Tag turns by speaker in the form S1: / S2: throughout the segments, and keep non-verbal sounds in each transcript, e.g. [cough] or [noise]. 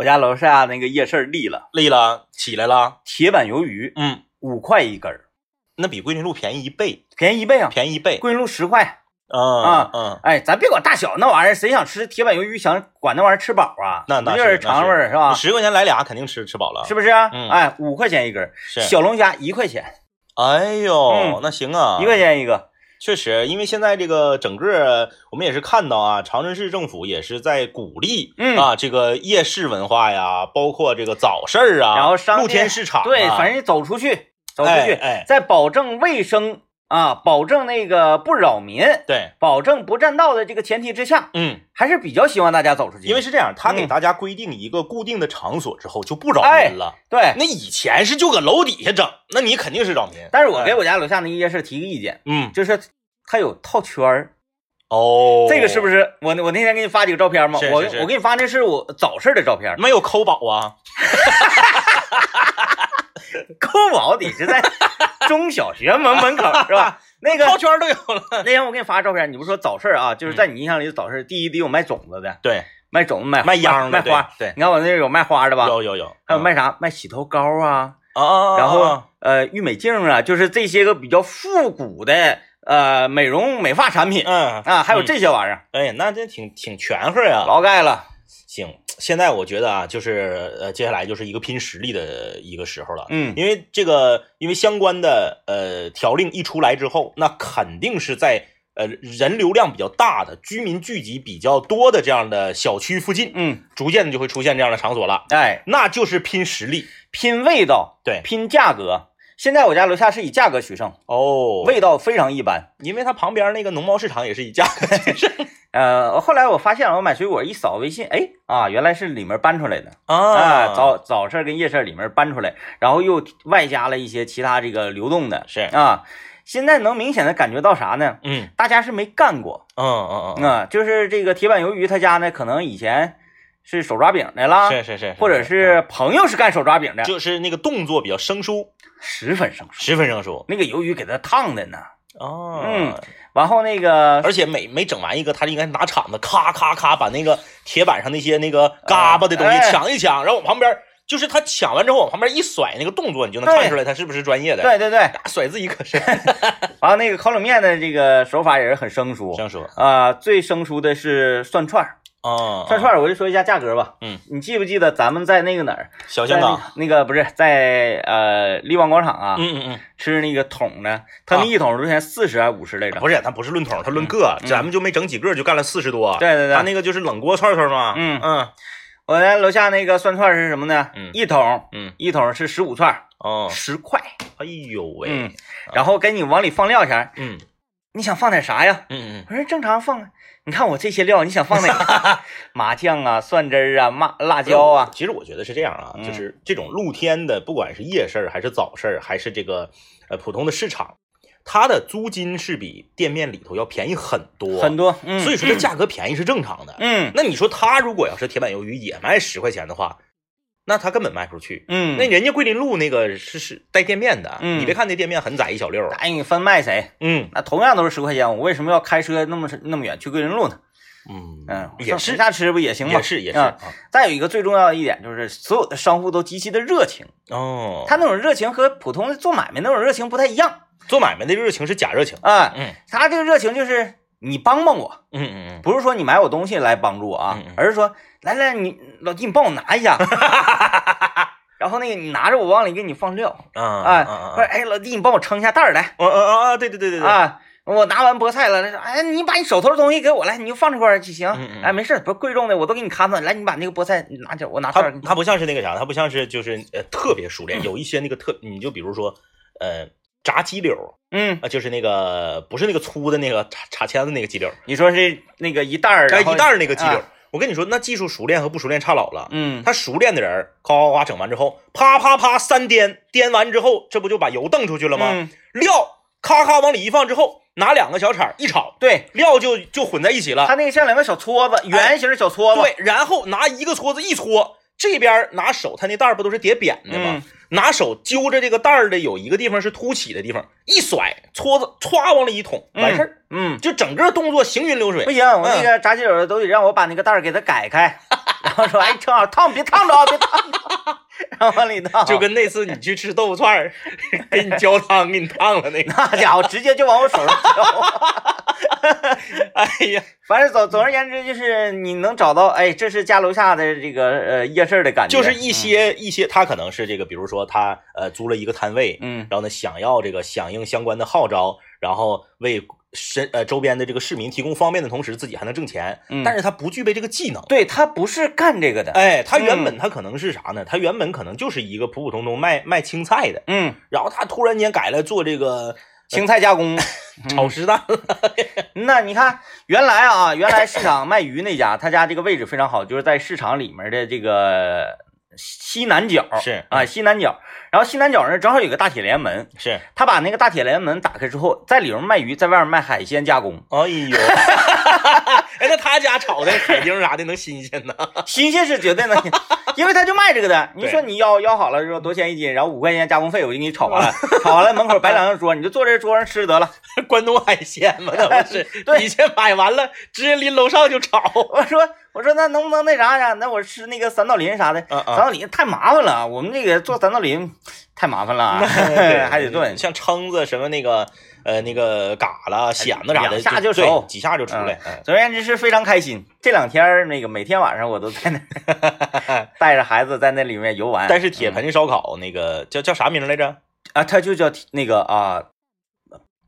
S1: 我家楼下那个夜市立了
S2: 立了，起来了，
S1: 铁板鱿鱼，
S2: 嗯，
S1: 五块一根儿，
S2: 那比桂林路便宜一倍，
S1: 便宜一倍啊！
S2: 便宜一倍。
S1: 桂林路十块。
S2: 嗯
S1: 啊
S2: 嗯，
S1: 哎，咱别管大小那玩意儿，谁想吃铁板鱿鱼，想管那玩意儿吃饱啊？
S2: 那那
S1: 是尝味儿是吧？
S2: 十块钱来俩，肯定吃吃饱了，
S1: 是不是啊？
S2: 嗯
S1: 哎，五块钱一根儿，小龙虾一块钱，
S2: 哎呦
S1: 嗯，
S2: 那行啊，
S1: 一块钱一个。
S2: 确实，因为现在这个整个我们也是看到啊，长春市政府也是在鼓励，
S1: 嗯
S2: 啊，这个夜市文化呀，包括这个早市儿啊，
S1: 然后商
S2: 露天市场啊，
S1: 对，反正走出去，走出去，
S2: 哎哎
S1: 在保证卫生啊，保证那个不扰民，
S2: 对，
S1: 保证不占道的这个前提之下，
S2: 嗯，
S1: 还是比较希望大家走出去。
S2: 因为是这样，他给
S1: 嗯
S2: 大家规定一个固定的场所之后，就不扰
S1: 哎
S2: 民了。
S1: 对，
S2: 那以前是就搁楼底下整，那你肯定是扰民。
S1: 但是我给
S2: 哎
S1: 我家楼下那个夜市提个意见，
S2: 嗯
S1: 就是他有套圈儿，
S2: 哦，
S1: 这个是不是？我我那天给你发几个照片吗？我
S2: 是是是
S1: 我给你发那是我早市的照片，
S2: 没有抠宝啊？[laughs]
S1: 抠宝得是在中小学门门口是吧？[laughs] 那个
S2: 套圈都有了。
S1: 那天我给你发照片，你不是说早市啊？就是在你印象里的早市，第一得有卖种子的，
S2: 对，
S1: 卖种子卖
S2: 卖秧的
S1: 卖花。
S2: 对对
S1: 你看我那有卖花的吧？
S2: 有有有，
S1: 还有卖啥？卖洗头膏啊，
S2: 啊
S1: 然后
S2: 啊
S1: 呃郁美净啊，就是这些个比较复古的呃美容美发产品
S2: 嗯
S1: 啊，还有
S2: 嗯
S1: 这些玩意儿，
S2: 哎，那这挺挺全乎呀。
S1: 劳盖了。
S2: 行，现在我觉得啊，就是呃，接下来就是一个拼实力的一个时候了。
S1: 嗯。
S2: 因为这个，因为相关的呃条令一出来之后，那肯定是在呃人流量比较大的、居民聚集比较多的这样的小区附近，
S1: 嗯，
S2: 逐渐的就会出现这样的场所了。
S1: 哎，
S2: 那就是拼实力。
S1: 拼味道，
S2: 对。
S1: 拼价格。现在我家楼下是以价格取胜，
S2: 哦。
S1: 味道非常一般。
S2: 因为它旁边那个农贸市场也是以价格取胜 [laughs]
S1: 呃，后来我发现了，我买水果一扫微信，哎啊，原来是里面搬出来的
S2: 啊
S1: 啊，早早市跟夜市里面搬出来，然后又外加了一些其他这个流动的
S2: 是
S1: 啊。现在能明显的感觉到啥呢？
S2: 嗯
S1: 大家是没干过
S2: 嗯嗯嗯，
S1: 啊，就是这个铁板鱿鱼他家呢，可能以前是手抓饼的啦，
S2: 是是是，
S1: 或者是朋友是干手抓饼的，
S2: 就是那个动作比较生疏，
S1: 十分生疏。
S2: 十分生疏
S1: 那个鱿鱼给它烫的呢，
S2: 哦
S1: 嗯然后那个
S2: 而且每每整完一个，他应该拿铲子咔咔咔把那个铁板上那些那个嘎巴的东西
S1: 哎。
S2: 抢一抢，然后往旁边，就是他抢完之后往旁边一甩，那个动作你就能看出来他是不是专业的。，
S1: 对对对，
S2: 甩自己可是。[laughs]
S1: 然后那个烤冷面的这个手法也是很生疏。
S2: 这样说
S1: 啊、最生疏的是涮串儿，
S2: 啊，
S1: 串串我就说一下价格吧，
S2: 嗯，
S1: 你记不记得咱们在那个哪儿，
S2: 小香港，
S1: 那个不是在呃力旺广场啊，
S2: 嗯嗯嗯，
S1: 吃那个桶的，他那一桶多少钱？四十还是五十来着？
S2: 不是，他不是论桶，他论个，
S1: 嗯
S2: 咱们就没整几个就干了四十多。
S1: 对对对。
S2: 他那个就是冷锅串串嘛。
S1: 嗯。
S2: 嗯。
S1: 我家楼下那个涮串是什么呢？
S2: 嗯。
S1: 一桶
S2: 嗯。
S1: 一桶是十五串，
S2: 哦，
S1: 十块，
S2: 哎呦喂，
S1: 嗯，然后给你往里放料钱，
S2: 嗯。
S1: 你想放点啥呀？
S2: 嗯嗯。
S1: 我说正常放啊，你看我这些料，你想放哪个？[laughs] 麻酱啊、蒜汁儿啊、麻辣椒啊，
S2: 其实我觉得是这样啊，
S1: 嗯
S2: 就是这种露天的，不管是夜市儿还是早市儿，还是这个呃普通的市场，它的租金是比店面里头要便宜很多，
S1: 很。多，嗯，
S2: 所以说这价格便宜是正常的。
S1: 嗯
S2: 那你说他如果要是铁板鱿鱼也卖十块钱的话，那他根本卖不出去。
S1: 嗯，
S2: 那人家桂林路那个是是带店面的，
S1: 嗯
S2: 你别看那店面很窄一小溜儿，
S1: 答应你分卖谁？
S2: 嗯
S1: 那同样都是十块钱，我为什么要开车那么那么远去桂林路呢？
S2: 嗯
S1: 嗯，
S2: 也是
S1: 上下吃不也行吗？
S2: 也是也是
S1: 再有一个最重要的一点就是，所有的商户都极其的热情，
S2: 哦，
S1: 他那种热情和普通的做买卖那种热情不太一样
S2: 做买卖的热情是假热情，
S1: 啊。
S2: 嗯
S1: 他这个热情就是你帮帮我，
S2: 嗯嗯嗯，
S1: 不是说你买我东西来帮助我啊
S2: 嗯嗯，
S1: 而是说来来，你老弟，你帮我拿一下，[laughs] 然后那个你拿着，我往里给你放料，
S2: 啊
S1: 哎，
S2: 啊
S1: 不是哎，老弟，你帮我称一下袋儿来
S2: 啊啊啊！对对对对对，
S1: 啊。我拿完菠菜了，他说：“哎，你把你手头的东西给我来，你就放这块儿就行。
S2: 嗯嗯
S1: 哎，没事，不贵重的，我都给你看着。来，你把那个菠菜拿起来，我拿
S2: 他
S1: 串儿。
S2: 他不像是那个啥，他不像是就是呃特别熟练，有一些那个特，你就比如说呃炸鸡柳
S1: 嗯，
S2: 啊，就是那个不是那个粗的那个插插签子那个鸡柳，
S1: 你说是那个一袋儿，
S2: 哎一袋儿那个鸡柳
S1: 啊，
S2: 我跟你说，那技术熟练和不熟练差老了。
S1: 嗯，
S2: 他熟练的人，夸夸夸整完之后，啪啪啪三颠，颠完之后，这不就把油蹬出去了吗？
S1: 嗯
S2: 料咔咔往里一放之后，拿两个小铲一炒，
S1: 对，
S2: 料就就混在一起了。
S1: 它那个像两个小撮子，圆形的小撮子。
S2: 对，然后拿一个撮子一搓，这边拿手，他那袋儿不都是叠扁的吗？
S1: 嗯。
S2: 拿手揪着这个袋儿的有一个地方是凸起的地方，一甩，搓子歘往里一捅，完事儿，
S1: 嗯，
S2: 就整个动作行云流水。
S1: 不。行，我那个炸鸡柳都得让我把那个袋儿给它改开，然后说哎正好烫别烫着啊别烫着，然后往里烫，
S2: 就跟那次你去吃豆腐串儿，给你浇汤，给你烫了那个。[laughs]
S1: 那家伙直接就往我手上浇。[laughs]
S2: 哎呀，
S1: 反正总总而言之，就是你能找到，哎，这是家楼下的这个呃夜市的感觉，
S2: 就是一些一些，他可能是这个，比如说他呃租了一个摊位，
S1: 嗯，
S2: 然后呢想要这个响应相关的号召，然后为身呃周边的这个市民提供方便的同时，自己还能挣钱，
S1: 嗯
S2: 但是他不具备这个技能。
S1: 对他不是干这个的，
S2: 哎，他原
S1: 嗯
S2: 本他可能是啥呢？他原本可能就是一个普普通通卖卖青菜的，
S1: 嗯，
S2: 然后他突然间改了做这个
S1: 青菜加工。
S2: 炒食蛋，[laughs]
S1: 那你看，原来啊，原来市场卖鱼那家，他家这个位置非常好，就是在市场里面的这个西南角，
S2: 是
S1: 啊，西南角。然后西南角那正好有个大铁帘门，
S2: 是，
S1: 他把那个大铁帘门打开之后，在里面卖鱼，在外面卖海鲜加工，
S2: 哎呦，[laughs] 哎，那他家炒的海丁啥的能新鲜呢？[laughs]
S1: 新鲜是绝对能，因为他就卖这个的。你说你要要好了之后多少钱一斤，然后五块钱加工费，我就给你炒完了，炒完了门口摆两张桌，你就坐这桌上吃得了。[laughs]
S2: 关东海鲜嘛，那不是？
S1: 对
S2: 底下买完了，直接拎楼上就炒。
S1: 我说我说那能不能那啥呀？那我吃那个三道鳞啥的，
S2: 啊
S1: 三道鳞太麻烦了，我们这个做三道鳞太麻烦了，还得炖。
S2: 像蛏子什么那个呃那个嘎啦、蚬子啥的，
S1: 两下就
S2: 对
S1: 熟
S2: 几下就出来。嗯
S1: 总而言之是非常开心。这两天那个每天晚上我都在那儿 [laughs] 带着孩子在那里面游玩。
S2: 但是铁盆烧烤那个叫叫啥名来着？
S1: 啊，它就叫那个啊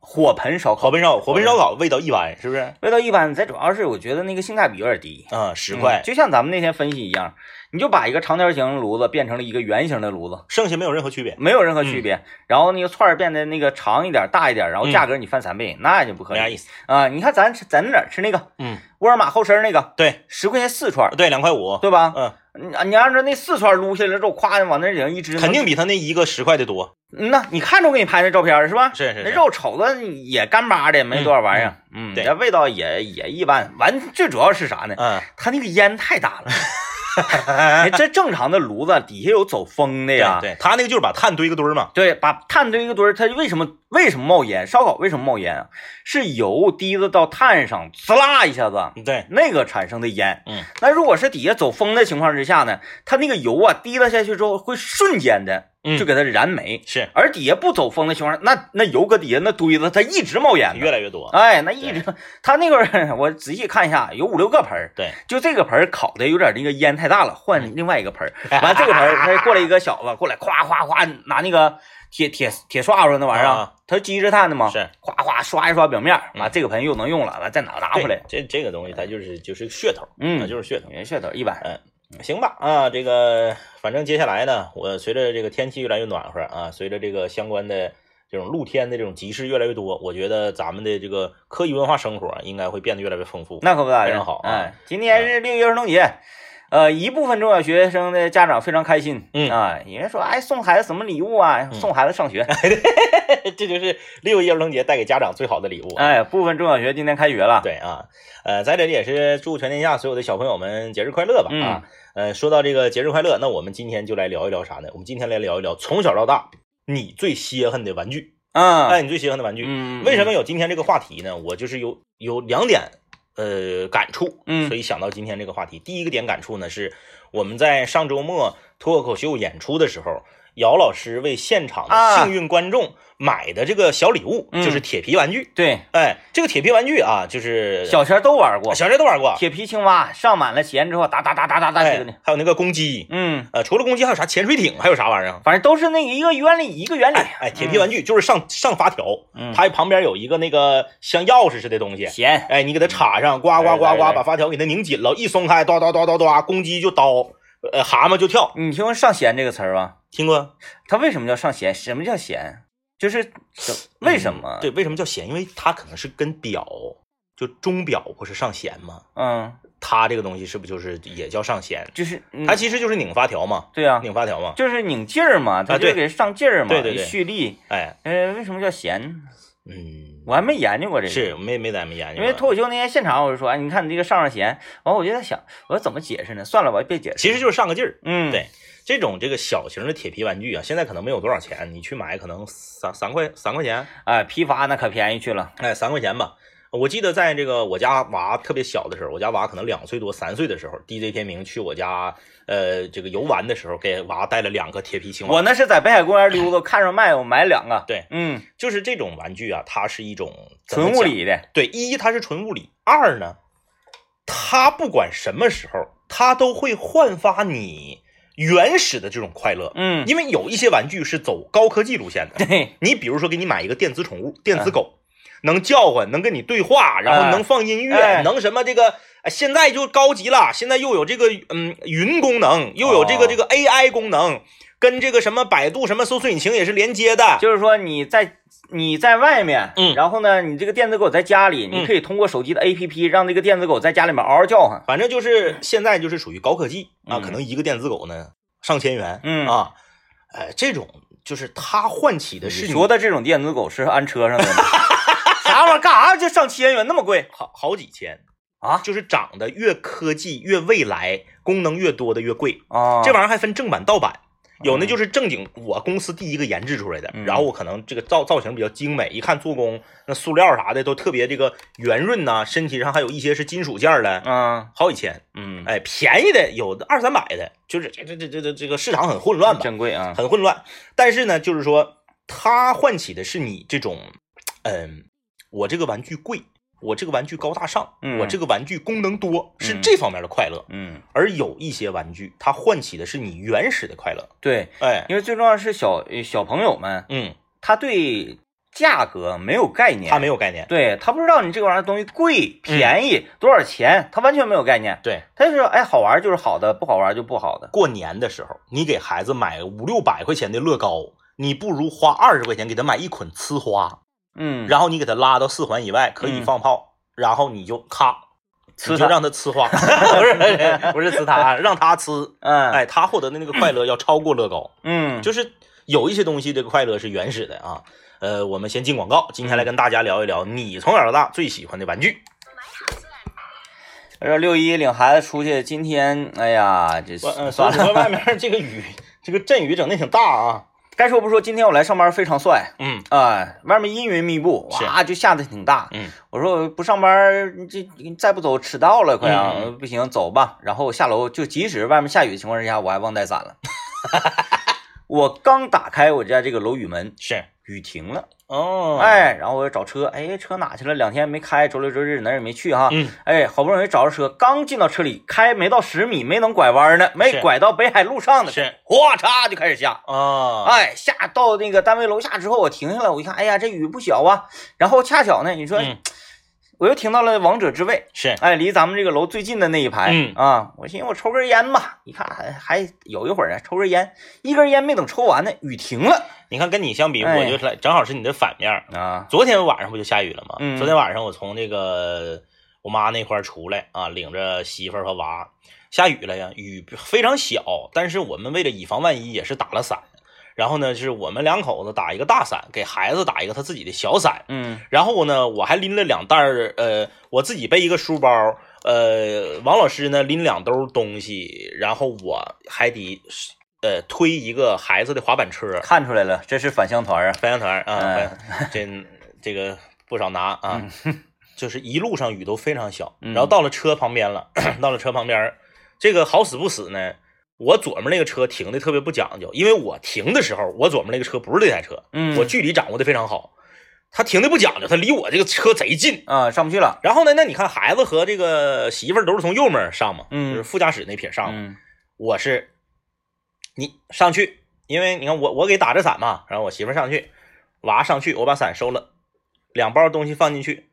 S1: 火盆烧烤，
S2: 火盆烧火盆烧烤。味道一般，是不是？
S1: 味道一般。再主要是我觉得那个性价比有点低，
S2: 嗯，十块
S1: 嗯，就像咱们那天分析一样，你就把一个长条形炉子变成了一个圆形的炉子。
S2: 剩下没有任何区别，
S1: 没有任何区别，然后那个串儿变得那个长一点、大一点，然后价格你翻三倍，那就不可以
S2: 没啥意思。
S1: 啊！你看咱吃咱哪吃那个？
S2: 嗯，
S1: 沃尔玛后身那个，
S2: 对。
S1: 十块钱四串，
S2: 对，两块五，
S1: 对吧？
S2: 嗯，
S1: 你你按照那四串撸下来之后，咵往那顶上一支，
S2: 肯定比他那一个十块的多。
S1: 嗯呐，你看着我给你拍那照片是吧？那
S2: 是是那，
S1: 肉瞅着也干巴的，没多少玩意儿，嗯，
S2: 对
S1: 那味道也也一般。完，最主要是啥呢？
S2: 嗯，
S1: 他那个烟太大了。[laughs] 哎，这正常的炉子底下有走风的呀，
S2: 对，他那个就是把炭堆个堆儿嘛。
S1: 对，把炭堆一个堆儿，它为什么为什么冒烟？烧烤为什么冒烟啊？是油滴子到炭上，呲啦一下子，
S2: 对，
S1: 那个产生的烟。
S2: 嗯，
S1: 那如果是底下走风的情况之下呢，它那个油啊滴了下去之后，会瞬间的
S2: 嗯
S1: 就给它燃没。
S2: 是
S1: 而底下不走风的情况下，那那油搁底下那堆子，它一直冒烟。
S2: 越来越多。
S1: 哎，那一直，它那个儿我仔细看一下，有五六个盆儿，
S2: 对，
S1: 就这个盆儿烤的有点那个烟太大了，换另外一个盆儿。完这个盆儿，他过来一个小子过来，夸夸夸拿那个铁铁铁刷子那玩意儿
S2: 啊，
S1: 他是机制炭的嘛，
S2: 是
S1: 夸夸刷一刷表面，完
S2: 嗯
S1: 这个盆又能用了，完再拿拿回来，，
S2: 这这个东西它就是就是噱头，
S1: 嗯
S2: 啊就是噱头。
S1: 噱头一般，
S2: 行吧，啊，这个反正接下来呢，我随着这个天气越来越暖和啊，随着这个相关的这种露天的这种集市越来越多，我觉得咱们的这个科技文化生活啊应该会变得越来越丰富。
S1: 那可不咋的，
S2: 非常好啊
S1: 哎，今天是六一儿童节。呃，一部分中小学生的家长非常开心，
S2: 嗯
S1: 啊，因为说，哎，送孩子什么礼物啊？送孩子上学，[laughs]
S2: 这就是六一儿童节带给家长最好的礼物。
S1: 哎，部分中小学今天开学了，
S2: 对啊，呃，在这里也是祝全天下所有的小朋友们节日快乐吧
S1: 嗯
S2: 啊。呃，说到这个节日快乐，那我们今天就来聊一聊啥呢？我们今天来聊一聊从小到大你最稀罕的玩具。
S1: 啊，
S2: 哎，你最稀罕的玩具。
S1: 嗯，
S2: 为什么有今天这个话题呢？我就是有有两点呃感触，
S1: 嗯
S2: 所以想到今天这个话题。第一个点感触呢，是我们在上周末脱口秀演出的时候，姚老师为现场幸运观众买的这个小礼物，
S1: 嗯。
S2: 就是铁皮玩具。
S1: 对，
S2: 哎，这个铁皮玩具啊，就是
S1: 小前都玩过，
S2: 小学都玩过，
S1: 铁皮青蛙上满了弦之后，哒哒哒哒哒哒
S2: 还有那个公鸡，
S1: 嗯，
S2: 呃，除了公鸡还有啥潜水艇，还有啥玩意儿啊？
S1: 反正都是那一个原理一个原理，
S2: 哎哎，铁皮玩具就是上上发条，
S1: 嗯，
S2: 它旁边有一个那个像钥匙似的东西，
S1: 弦，
S2: 哎，你给它插上，呱呱呱呱，把发条给它拧紧了，一松开，哒哒哒哒哒，公鸡就叨，呃，蛤蟆就跳。
S1: 你听过上弦这个词儿吧？
S2: 听过？
S1: 它为什么叫上弦？什么叫弦？就是为什么？
S2: 嗯对，为什么叫弦？因为它可能是跟表，就钟表不是上弦吗？
S1: 嗯，
S2: 它这个东西是不是就是也叫上弦？
S1: 就是嗯
S2: 它其实就是拧发条嘛，
S1: 对啊，
S2: 拧发条嘛。
S1: 就是拧劲儿嘛，它就给上劲儿嘛，
S2: 对对对
S1: 蓄力。
S2: 哎，
S1: 呃，为什么叫弦？
S2: 嗯，
S1: 我还没研究过这个。
S2: 是没没咱没研究。
S1: 因为脱口秀那天现场，我就说，哎，你看你这个上上弦，完我就在想，我说怎么解释呢？算了吧，别解释。
S2: 其实就是上个劲儿。
S1: 嗯，
S2: 对这种这个小型的铁皮玩具啊，现在可能没有多少钱，你去买可能三三块三块钱，
S1: 哎，批发那可便宜去了。
S2: 哎，三块钱吧。我记得在这个我家娃特别小的时候，我家娃可能两岁多、三岁的时候，DJ 天明去我家呃这个游玩的时候，给娃带了两个铁皮青蛙。
S1: 我那是在北海公园溜达，[laughs] 看着卖，我买两个。
S2: 对，
S1: 嗯，
S2: 就是这种玩具啊，它是一种
S1: 纯物理的，
S2: 对，一它是纯物理，二呢，它不管什么时候，它都会焕发你原始的这种快乐。
S1: 嗯，
S2: 因为有一些玩具是走高科技路线的，
S1: 对，
S2: 你比如说给你买一个电子宠物，电子狗，能叫唤，能跟你对话，然后
S1: 哎
S2: 能放音乐，
S1: 哎。
S2: 能什么这个，哎现在就高级了，现在又有这个嗯云功能，又有这个
S1: 哦。
S2: 这个 AI 功能，跟这个什么百度什么搜索引擎也是连接的。
S1: 就是说你在你在外面，
S2: 嗯
S1: 然后呢，你这个电子狗在家里，你
S2: 嗯
S1: 可以通过手机的 APP 让这个电子狗在家里面嗷嗷叫唤。
S2: 反正就是现在就是属于高科技啊，
S1: 嗯
S2: 可能一个电子狗呢上千元，
S1: 嗯
S2: 啊，呃，这种就是它唤起的是
S1: 你说的这种电子狗是安车上的吗？啥玩意儿？干啥就上千元那么贵
S2: 好好几千，
S1: 啊？
S2: 就是长得越科技越未来，功能越多的越贵。
S1: 啊，
S2: 这玩意儿还分正版盗版，有那
S1: 嗯
S2: 就是正经我公司第一个研制出来的，
S1: 嗯
S2: 然后我可能这个造造型比较精美，一看做工那塑料啥的都特别这个圆润呐、身体上还有一些是金属件儿的，
S1: 嗯
S2: 好几千。
S1: 嗯，
S2: 哎，便宜的有的二三百的，就是这这这这这这个市场很混乱吧，
S1: 真贵啊。
S2: 很混乱。但是呢，就是说它唤起的是你这种，嗯，我这个玩具贵，我这个玩具高大上，
S1: 嗯
S2: 我这个玩具功能多，是
S1: 嗯
S2: 这方面的快乐。
S1: 嗯，
S2: 而有一些玩具，它唤起的是你原始的快乐。
S1: 对，
S2: 哎，
S1: 因为最重要是小小朋友们，
S2: 嗯，
S1: 他对价格没有概念，
S2: 他没有概念。
S1: 对他不知道你这个玩意儿东西贵便宜、多少钱，他完全没有概念。
S2: 对，
S1: 他就说，哎，好玩就是好的，不好玩就不好的。
S2: 过年的时候，你给孩子买五六百块钱的乐高，你不如花二十块钱给他买一捆呲花，
S1: 嗯，
S2: 然后你给它拉到四环以外，可以
S1: 嗯
S2: 放炮，然后你就咔。你就让它呲花，不是不是呲他，让它呲，
S1: 嗯，
S2: 哎，他获得的那个快乐要超过乐高，
S1: 嗯，
S2: 就是有一些东西这个快乐是原始的啊。呃，我们先进广告，今天来跟大家聊一聊你从小到大最喜欢的玩具。
S1: 说六一领孩子出去，今天哎呀，这算了，
S2: 外面这个雨，这个阵雨整的挺大啊。
S1: 该说不说，今天我来上班非常帅
S2: 嗯
S1: 啊、外面阴云密布，哇，就下的挺大。
S2: 嗯
S1: 我说不上班，你这你再不走迟到了，快啊！
S2: 嗯
S1: 不行，走吧。然后下楼，就即使外面下雨的情况之下，我还忘带伞了。我刚打开我家这个楼宇门，
S2: 是
S1: 雨停了，
S2: 哦，
S1: 哎，然后我就找车，哎，车哪去了？两天没开，周六周日哪儿也没去哈。
S2: 嗯
S1: 哎，好不容易找着车，刚进到车里，开没到十米，没能拐弯呢，没拐到北海路上呢，
S2: 是
S1: 哗嚓就开始下。
S2: 啊，
S1: 哎，下到那个单位楼下之后，我停下来，我一看，哎呀，这雨不小啊。然后恰巧呢，你说，
S2: 嗯
S1: 我又停到了王者之位，
S2: 是。
S1: 哎，离咱们这个楼最近的那一排，
S2: 嗯。
S1: 啊，我寻思我抽根烟吧，一看还还有一会儿啊，抽根烟，一根烟没等抽完呢，雨停了。
S2: 你看跟你相比，
S1: 哎。
S2: 我就来正好是你的反面。
S1: 啊，
S2: 昨天晚上不就下雨了吗？
S1: 嗯。
S2: 昨天晚上我从这个我妈那块儿出来啊，领着媳妇儿和娃，下雨了呀，雨非常小，但是我们为了以防万一，也是打了伞。然后呢，就是我们两口子打一个大伞，给孩子打一个他自己的小伞。
S1: 嗯。
S2: 然后呢，我还拎了两袋儿，呃，我自己背一个书包，呃，王老师呢拎两兜东西，然后我还得呃推一个孩子的滑板车，
S1: 看出来了，这是返乡团啊，
S2: 返乡团啊，
S1: 嗯。
S2: 这这个不少拿啊，就是一路上雨都非常小，
S1: 嗯。
S2: 然后到了车旁边了，[clears throat] 到了车旁边，这个好死不死呢，我左面那个车停的特别不讲究，因为我停的时候，我左面那个车不是这台车，
S1: 嗯，
S2: 我距离掌握的非常好，他停的不讲究，他离我这个车贼近。
S1: 啊上不去了，
S2: 然后呢，那你看孩子和这个媳妇儿都是从右面上嘛，
S1: 嗯
S2: 就是副驾驶那撇上嘛，
S1: 嗯
S2: 我是你上去，因为你看我我给打着伞嘛，然后我媳妇儿上去，娃上去，我把伞收了，两包东西放进去，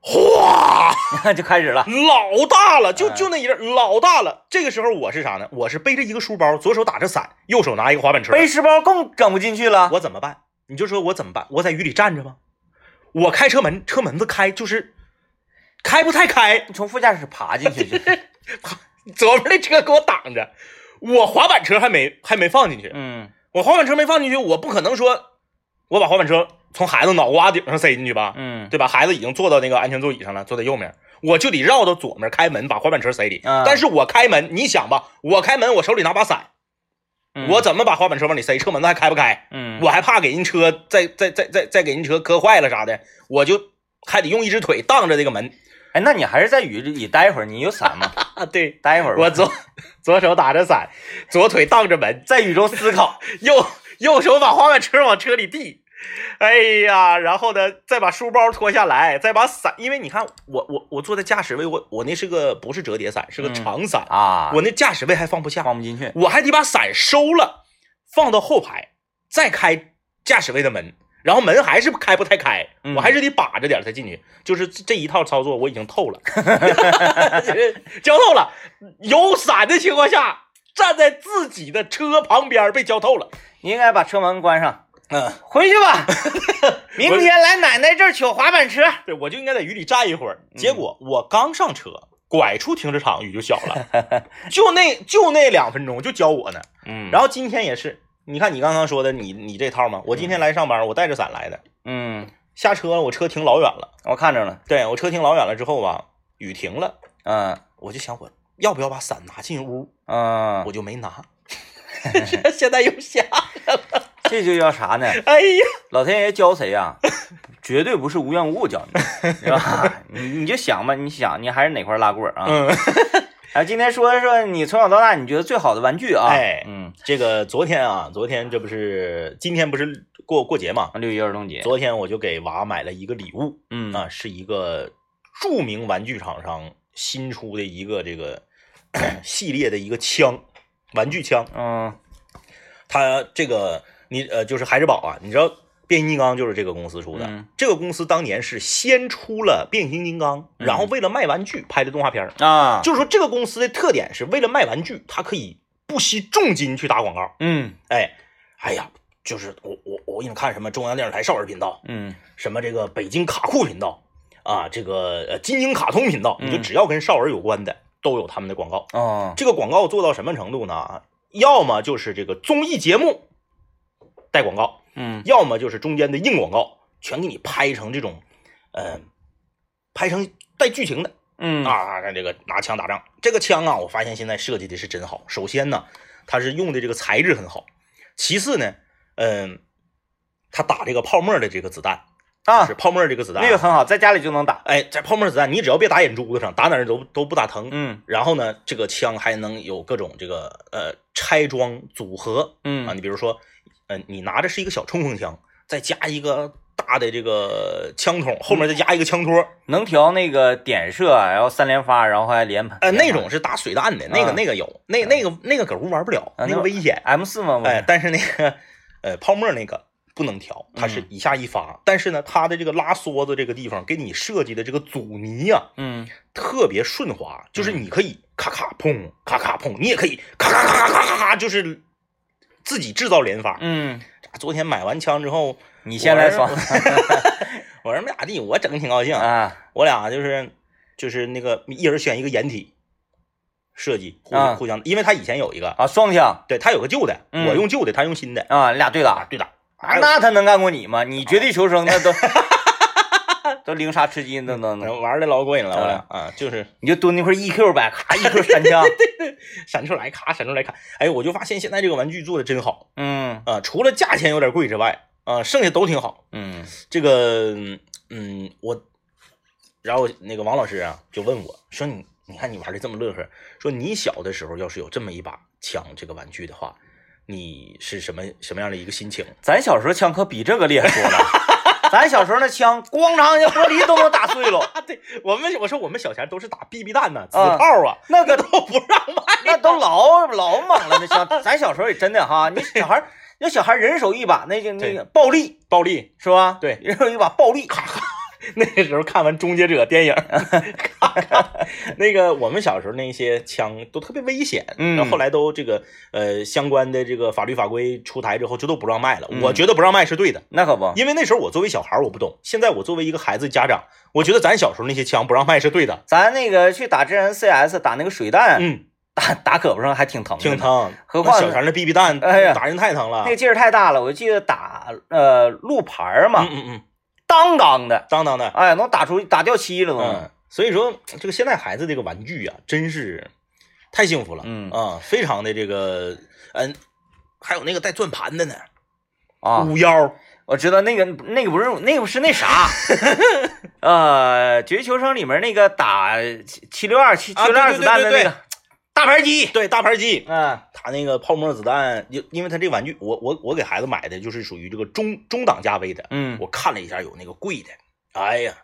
S2: 哗，[laughs]
S1: 就开始了，
S2: 老大了，就
S1: 哎
S2: 就那一阵老大了。这个时候我是啥呢？我是背着一个书包，左手打着伞，右手拿一个滑板车。
S1: 背书包更整不进去了，
S2: 我怎么办？你就说我怎么办？我在雨里站着吗？我开车门，车门子开就是开不太开，
S1: 你从副驾驶爬进去 [laughs] 去，
S2: 左边那车给我挡着，我滑板车还没还没放进去。
S1: 嗯
S2: 我滑板车没放进去，我不可能说，我把滑板车从孩子脑瓜顶上塞进去吧，
S1: 嗯
S2: 对吧？孩子已经坐到那个安全座椅上了，坐在右面，我就得绕到左面开门，把滑板车塞里。
S1: 啊
S2: 但是我开门，你想吧，我开门，我手里拿把伞，
S1: 嗯
S2: 我怎么把滑板车往里塞？车门子还开不开？
S1: 嗯
S2: 我还怕给人车再再再再再给人车磕坏了啥的，我就还得用一只腿挡着这个门
S1: 哎，那你还是在雨里待一会儿，你有伞吗？[laughs]
S2: 啊。对，
S1: 待一会儿，
S2: 我左左手打着伞，左腿挡着门，
S1: 在雨中思考。[laughs]
S2: 右右手把滑板车往车里递。[laughs] 哎呀，然后呢，再把书包脱下来，再把伞，因为你看我我我坐在驾驶位，我我那是个不是折叠伞，是个
S1: 嗯
S2: 长伞，
S1: 啊，
S2: 我那驾驶位还放不下，
S1: 放不进去。
S2: 我还得把伞收了，放到后排，再开驾驶位的门，然后门还是开不太开，
S1: 嗯
S2: 我还是得把着点才进去。就是这一套操作我已经透了，[laughs] [laughs] 教透了。有伞的情况下，站在自己的车旁边被浇透了。
S1: 你应该把车门关上，
S2: 嗯，
S1: 回去吧。[laughs] 明天来奶奶这儿取滑板车。[laughs]
S2: 对，我就应该在雨里站一会儿。结果我刚上车，拐出停车场，雨就小了，就那就那两分钟就教我呢。[laughs]
S1: 嗯
S2: 然后今天也是，你看你刚刚说的你你这套吗？我今天来上班，我带着伞来的。
S1: 嗯，
S2: 下车了我车停老远了，
S1: 我看着了。
S2: 对我车停老远了之后吧，雨停了，
S1: 嗯
S2: 我就想我要不要把伞拿进屋，
S1: 嗯，
S2: 我就没拿。现在又下，
S1: 这就叫啥呢？[laughs]
S2: 哎呀，
S1: 老天爷教谁呀、绝对不是无缘无故教你，[laughs] 是吧？你你就想吧，你想你还是哪块拉棍啊？
S2: 嗯，
S1: 啊，[laughs] 今天说说你从小到大你觉得最好的玩具啊？
S2: 哎
S1: 嗯，
S2: 这个昨天啊，昨天这不是今天不是过过节嘛？
S1: 六一儿童节，
S2: 昨天我就给娃买了一个礼物
S1: 嗯
S2: 啊，是一个著名玩具厂商新出的一个这个 [coughs] 系列的一个枪，玩具枪。
S1: 嗯
S2: 它这个你呃就是孩之宝啊，你知道变形金刚就是这个公司出的。
S1: 嗯
S2: 这个公司当年是先出了变形金刚，
S1: 嗯
S2: 然后为了卖玩具拍的动画片儿。
S1: 啊，
S2: 就是说这个公司的特点是为了卖玩具，它可以不惜重金去打广告。
S1: 嗯
S2: 哎，哎呀，就是我我我给你看什么中央电视台少儿频道，
S1: 嗯
S2: 什么这个北京卡酷频道啊，这个呃金鹰卡通频道，你就
S1: 嗯
S2: 只要跟少儿有关的都有他们的广告。
S1: 啊
S2: 这个广告做到什么程度呢？要么就是这个综艺节目带广告，
S1: 嗯
S2: 要么就是中间的硬广告，全给你拍成这种，呃，拍成带剧情的
S1: 嗯
S2: 啊，这个拿枪打仗。这个枪啊，我发现现在设计的是真好。首先呢，它是用的这个材质很好；其次呢，嗯、它打这个泡沫的这个子弹，
S1: 啊
S2: 是，泡沫这个子弹啊，
S1: 那个很好，在家里就能打。
S2: 哎，在泡沫子弹，你只要别打眼珠子上，打哪儿都都不打疼。
S1: 嗯
S2: 然后呢，这个枪还能有各种这个呃拆装组合嗯啊，
S1: 嗯
S2: 你比如说，呃，你拿着是一个小冲锋枪，再加一个大的这个枪筒，后面再加一个枪托，
S1: 能调那个点射，然后三连发，然后还连喷。
S2: 呃，那种是打水弹的，那个
S1: 啊
S2: 那个有，那那个那个搁屋玩不了，
S1: 啊那
S2: 那个危险。
S1: M 四吗？不是
S2: 哎，但是那个呃泡沫那个不能调，它是
S1: 嗯
S2: 一下一发，但是呢，它的这个拉梭子这个地方给你设计的这个阻尼呀、
S1: 嗯
S2: 特别顺滑，就是你可以咔咔砰咔咔砰，你也可以咔咔咔咔咔咔咔，就是自己制造连发。
S1: 嗯，
S2: 昨天买完枪之后，
S1: 你先来爽
S2: 我说没咋地，我整的挺高兴。
S1: 啊
S2: 我俩就是就是那个一人选一个掩体设计，互
S1: 啊
S2: 互相，因为他以前有一个，
S1: 啊，双枪
S2: 对他有个旧的，
S1: 嗯
S2: 我用旧的，他用新的，
S1: 啊，俩对打，
S2: 对打。
S1: 啊，那他能干过你吗？你绝地求生那都 [laughs] 都零杀吃鸡，那都
S2: 然
S1: 能，
S2: 玩的老过瘾了，我
S1: 啊
S2: 俩啊，就是
S1: 你就蹲那块 EQ 呗，咔 EQ 闪枪，[laughs]
S2: 闪出来咔，闪出来咔。哎，我就发现现在这个玩具做的真好
S1: 嗯
S2: 啊，除了价钱有点贵之外，啊，剩下都挺好。
S1: 嗯
S2: 这个，嗯，我，然后那个王老师啊，就问我说你，你看你玩的这么乐呵，说你小的时候要是有这么一把枪这个玩具的话，你是什么什么样的一个心情？
S1: 咱小时候枪可比这个厉害多了，[laughs] [laughs] 咱小时候那枪咣当一下玻璃都能打碎了，[laughs]
S2: 啊，对我们我说我们小前都是打 BB 弹呢、子
S1: 啊
S2: 炮啊，
S1: 那个
S2: 都不让卖。
S1: 那都老老猛了，那枪，咱小时候也真的哈，[laughs] 你小孩儿那小孩人手一把，那个那个暴力
S2: 暴力，
S1: 是吧？
S2: 对
S1: 人手一把暴力，咔咔 [laughs]
S2: 那个时候看完《终结者》电影，[laughs] 那个我们小时候那些枪都特别危险，
S1: 嗯
S2: 然后后来都这个呃相关的这个法律法规出台之后，就都不让卖了。
S1: 嗯
S2: 我觉得不让卖是对的，
S1: 那可不，
S2: 因为那时候我作为小孩我不懂，现在我作为一个孩子家长，我觉得咱小时候那些枪不让卖是对的。
S1: 咱那个去打真人 CS 打那个水弹，
S2: 嗯，
S1: 打打胳膊上还挺疼，
S2: 挺。疼，
S1: 何况
S2: 小前的 BB 弹，
S1: 哎呀
S2: 打人太疼了。
S1: 那个劲儿太大了，我记得打呃路牌儿嘛，
S2: 嗯嗯嗯，
S1: 当当的，
S2: 当当的，
S1: 哎，能打出打掉漆了都。
S2: 嗯，所以说这个现在孩子这个玩具啊，真是太幸福了，
S1: 嗯。
S2: 啊，非常的这个，嗯，还有那个带转盘的呢，
S1: 啊，
S2: 五幺，
S1: 我知道那个那个不是那个是那啥，呃，[laughs] 绝地求生里面那个打七七六二七六二子弹的那个大盘鸡，
S2: 对，大盘鸡，
S1: 嗯
S2: 它那个泡沫子弹，因因为他这玩具，我我我给孩子买的就是属于这个中中档价位的，
S1: 嗯，
S2: 我看了一下有那个贵的，哎呀，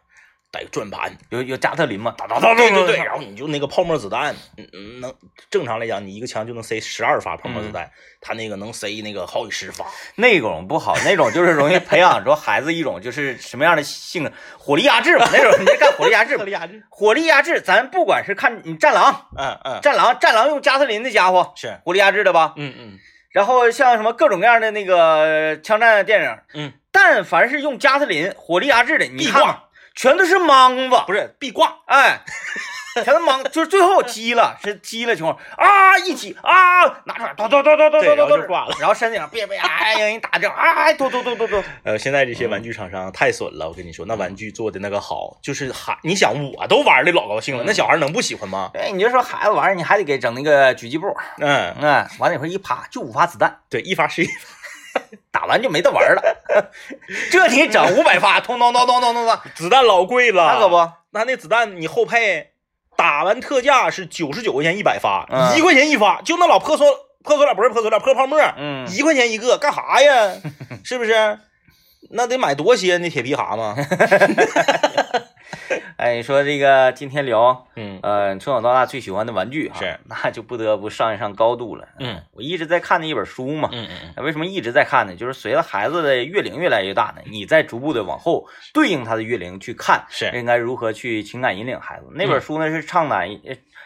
S2: 带个转盘，
S1: 有有加特林嘛？哒哒哒哒，
S2: 对对对，然后你就那个泡沫子弹，嗯嗯，能正常来讲，你一个枪就能塞十二发泡沫子弹，他那个能塞那个好几十发，
S1: 那种不好，那种就是容易培养出孩子一种就是什么样的性格，火力压制嘛，那种你就干火力压制，[laughs]
S2: 火力压制，
S1: 火力压制，咱不管是看你战狼，
S2: 嗯嗯，
S1: 战狼，战狼用加特林的家伙，
S2: 是，
S1: 火力压制的吧？
S2: 嗯嗯
S1: 然后像什么各种各样的那个枪战电影，
S2: 嗯，
S1: 但凡是用加特林火力压制的，你看吧，全都是莽子，
S2: 不是壁挂，
S1: 哎，[laughs] 全都莽，就是最后急了，是急了情况啊，一起啊，拿出来，咚咚咚咚咚
S2: 对
S1: 咚咚咚
S2: 然后就挂了，
S1: 然后身体上别别哎呀人打着，哎，咚咚咚咚咚，
S2: 呃，现在这些玩具厂商太损了，我跟你说，那玩具做的那个好，就是孩，你想我都玩的老高兴了，那小孩能不喜欢吗？
S1: 对，你就说孩子玩，你还得给整那个狙击步，
S2: 嗯，
S1: 嗯，完了以后一趴就五发子弹，
S2: 对，一发是一
S1: 打完就没得玩了，[laughs] 这你整五百发，咚咚咚咚咚咚咚，
S2: 子弹老贵了，
S1: 那可不。
S2: 那那子弹你后配打完特价是九十九块钱一百发，
S1: 嗯
S2: 一块钱一发，就那老破塑破塑料不是破塑料破泡沫，
S1: 嗯
S2: 一块钱一个，干啥呀？[laughs] 是不是？那得买多些那铁皮蛤蟆。[laughs]
S1: 哎，你说这个今天聊，
S2: 嗯
S1: 呃，从小到大最喜欢的玩具、哈，
S2: 是，
S1: 那就不得不上一上高度了。
S2: 嗯
S1: 我一直在看的一本书嘛，
S2: 嗯嗯
S1: 为什么一直在看呢？就是随着孩子的月龄越来越大呢，你在逐步的往后对应他的月龄去看，
S2: 是
S1: 应该如何去情感引领孩子。那本书呢是倡导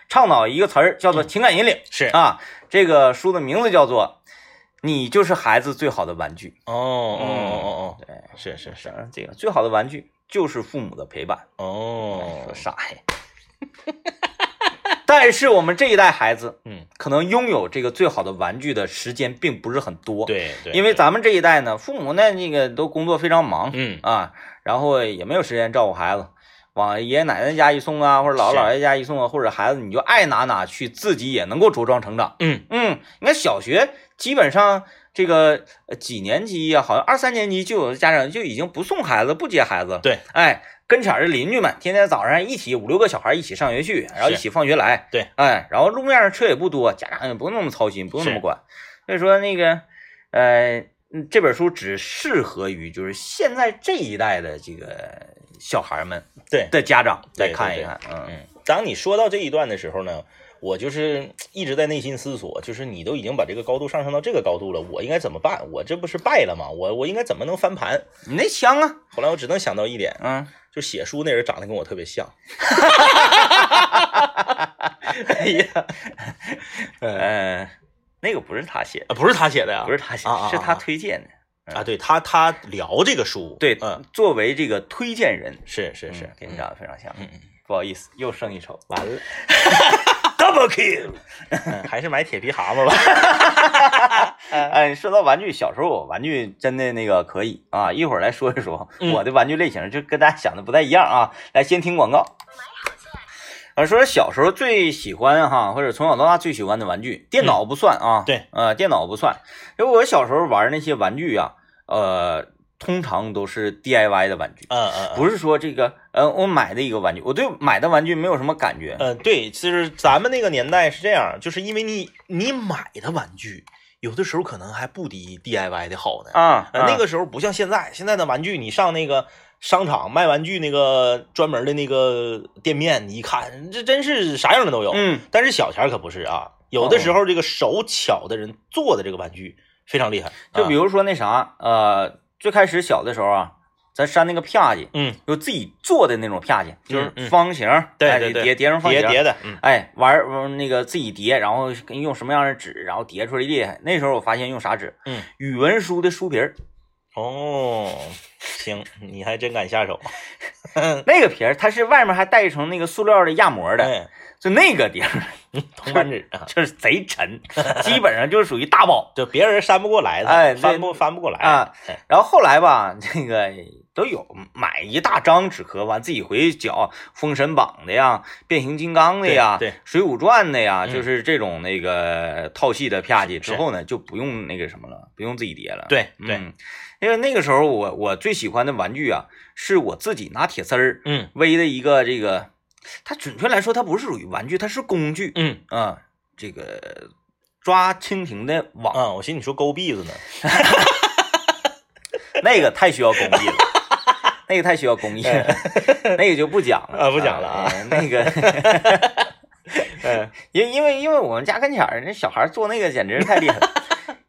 S1: 倡导一个词儿叫做情感引领
S2: 是
S1: 啊，这个书的名字叫做“你就是孩子最好的玩具
S2: 哦哦哦哦哦，
S1: 对，
S2: 是是”。是
S1: 嗯，这个最好的玩具就是父母的陪伴。
S2: 哦。
S1: 说，啥呀？[laughs] 但是我们这一代孩子
S2: 嗯，
S1: 可能拥有这个最好的玩具的时间并不是很多，，
S2: 对对，
S1: 因为咱们这一代呢，父母呢那个都工作非常忙
S2: 嗯。
S1: 啊，然后也没有时间照顾孩子，往爷爷奶奶家一送啊，或者姥姥姥爷家一送啊，或者孩子你就爱哪哪去，自己也能够茁壮成长。
S2: 嗯。
S1: 嗯，你看小学基本上这个呃几年级呀、好像二三年级就有的家长就已经不送孩子，不接孩子。
S2: 对，
S1: 哎，跟前儿的邻居们天天早上一起五六个小孩一起上学去，然后一起放学来。
S2: 对，
S1: 哎，然后路面上车也不多，家长也不用那么操心，不用那么管。所以说那个呃，嗯这本书只适合于就是现在这一代的这个小孩们
S2: 对
S1: 的家长来看一看。嗯
S2: 嗯，当你说到这一段的时候呢，我就是一直在内心思索，就是你都已经把这个高度上升到这个高度了，我应该怎么办？我这不是败了吗？我我应该怎么能翻盘？
S1: 你那枪啊，
S2: 后来我只能想到一点，
S1: 嗯，
S2: 就写书那人长得跟我特别像。[laughs]
S1: 哎呀，呃，那个不是他写的，
S2: 啊，不是他写的呀，
S1: 不是他写的，是他推荐的。
S2: 啊，对他他聊这个书，
S1: 对，
S2: 嗯，
S1: 作为这个推荐人，
S2: 是是是
S1: 嗯，跟你长得非常像。
S2: 嗯嗯，
S1: 不好意思，又胜一筹。
S2: 完了，[laughs]
S1: Double kill。
S2: 嗯 [laughs] 还是买铁皮蛤蟆吧。[laughs]
S1: 哎，说到玩具，小时候我玩具真的那个可以啊，一会儿来说一说
S2: 嗯
S1: 我的玩具类型，就跟大家想的不太一样啊。来，先听广告。啊，说小时候最喜欢哈，或者从小到大最喜欢的玩具，电脑不算啊。
S2: 对，
S1: 呃，电脑不算。因为我小时候玩那些玩具啊，呃，通常都是 DIY 的玩具，
S2: 嗯嗯，
S1: 不是说这个呃，我买的一个玩具，我对买的玩具没有什么感觉。
S2: 嗯，对，就是咱们那个年代是这样，就是因为你你买的玩具，有的时候可能还不敌 DIY 的好呢。
S1: 啊，
S2: 呃，那个时候不像现在，现在的玩具，你上那个商场卖玩具那个专门的那个店面，你一看，这真是啥样的都有。
S1: 嗯，
S2: 但是小钱可不是啊，有的时候这个手巧的人做的这个玩具非常厉害。
S1: 就比如说那啥，呃，最开始小的时候啊，咱扇那个啪叽，
S2: 嗯，
S1: 就自己做的那种啪叽，就是方形，哎
S2: 对对对
S1: 叠叠成方形，
S2: 叠叠的，嗯，
S1: 哎，玩玩那个自己叠，然后用什么样的纸，然后叠出来厉害。那时候我发现用啥纸？
S2: 嗯，
S1: 语文书的书皮儿，
S2: 哦，行，你还真敢下手。[laughs]
S1: 那个皮儿它是外面还带一层那个塑料的压膜的，
S2: 哎，
S1: 就那个地儿
S2: 铜板纸啊，
S1: 就是贼沉，[laughs] 基本上就是属于大宝。
S2: 就别人扇不过来的，
S1: 哎
S2: 翻不翻不过来
S1: 啊
S2: 哎
S1: 然后后来吧，这个都有，买一大张纸壳，完自己回去绞《封神榜》的呀，《变形金刚》的呀，水浒传》的呀，
S2: 嗯
S1: 就是这种那个套系的啪叽之后呢，就不用那个什么了，不用自己叠了。
S2: 对对，
S1: 嗯，因为那个时候我我最喜欢的玩具啊，是我自己拿铁丝儿
S2: 嗯
S1: 围的一个这个，它准确来说它不是属于玩具，它是工具
S2: 嗯
S1: 啊、这个抓蜻蜓的网，
S2: 啊，我寻思你说勾篦子呢。[laughs]
S1: 那个太需要工艺了。那个太需要工艺了，那个就不讲了
S2: 啊不讲了啊
S1: 哎那个，[laughs]
S2: 嗯
S1: 因因为因为我们家跟前儿那小孩做那个简直是太厉害了，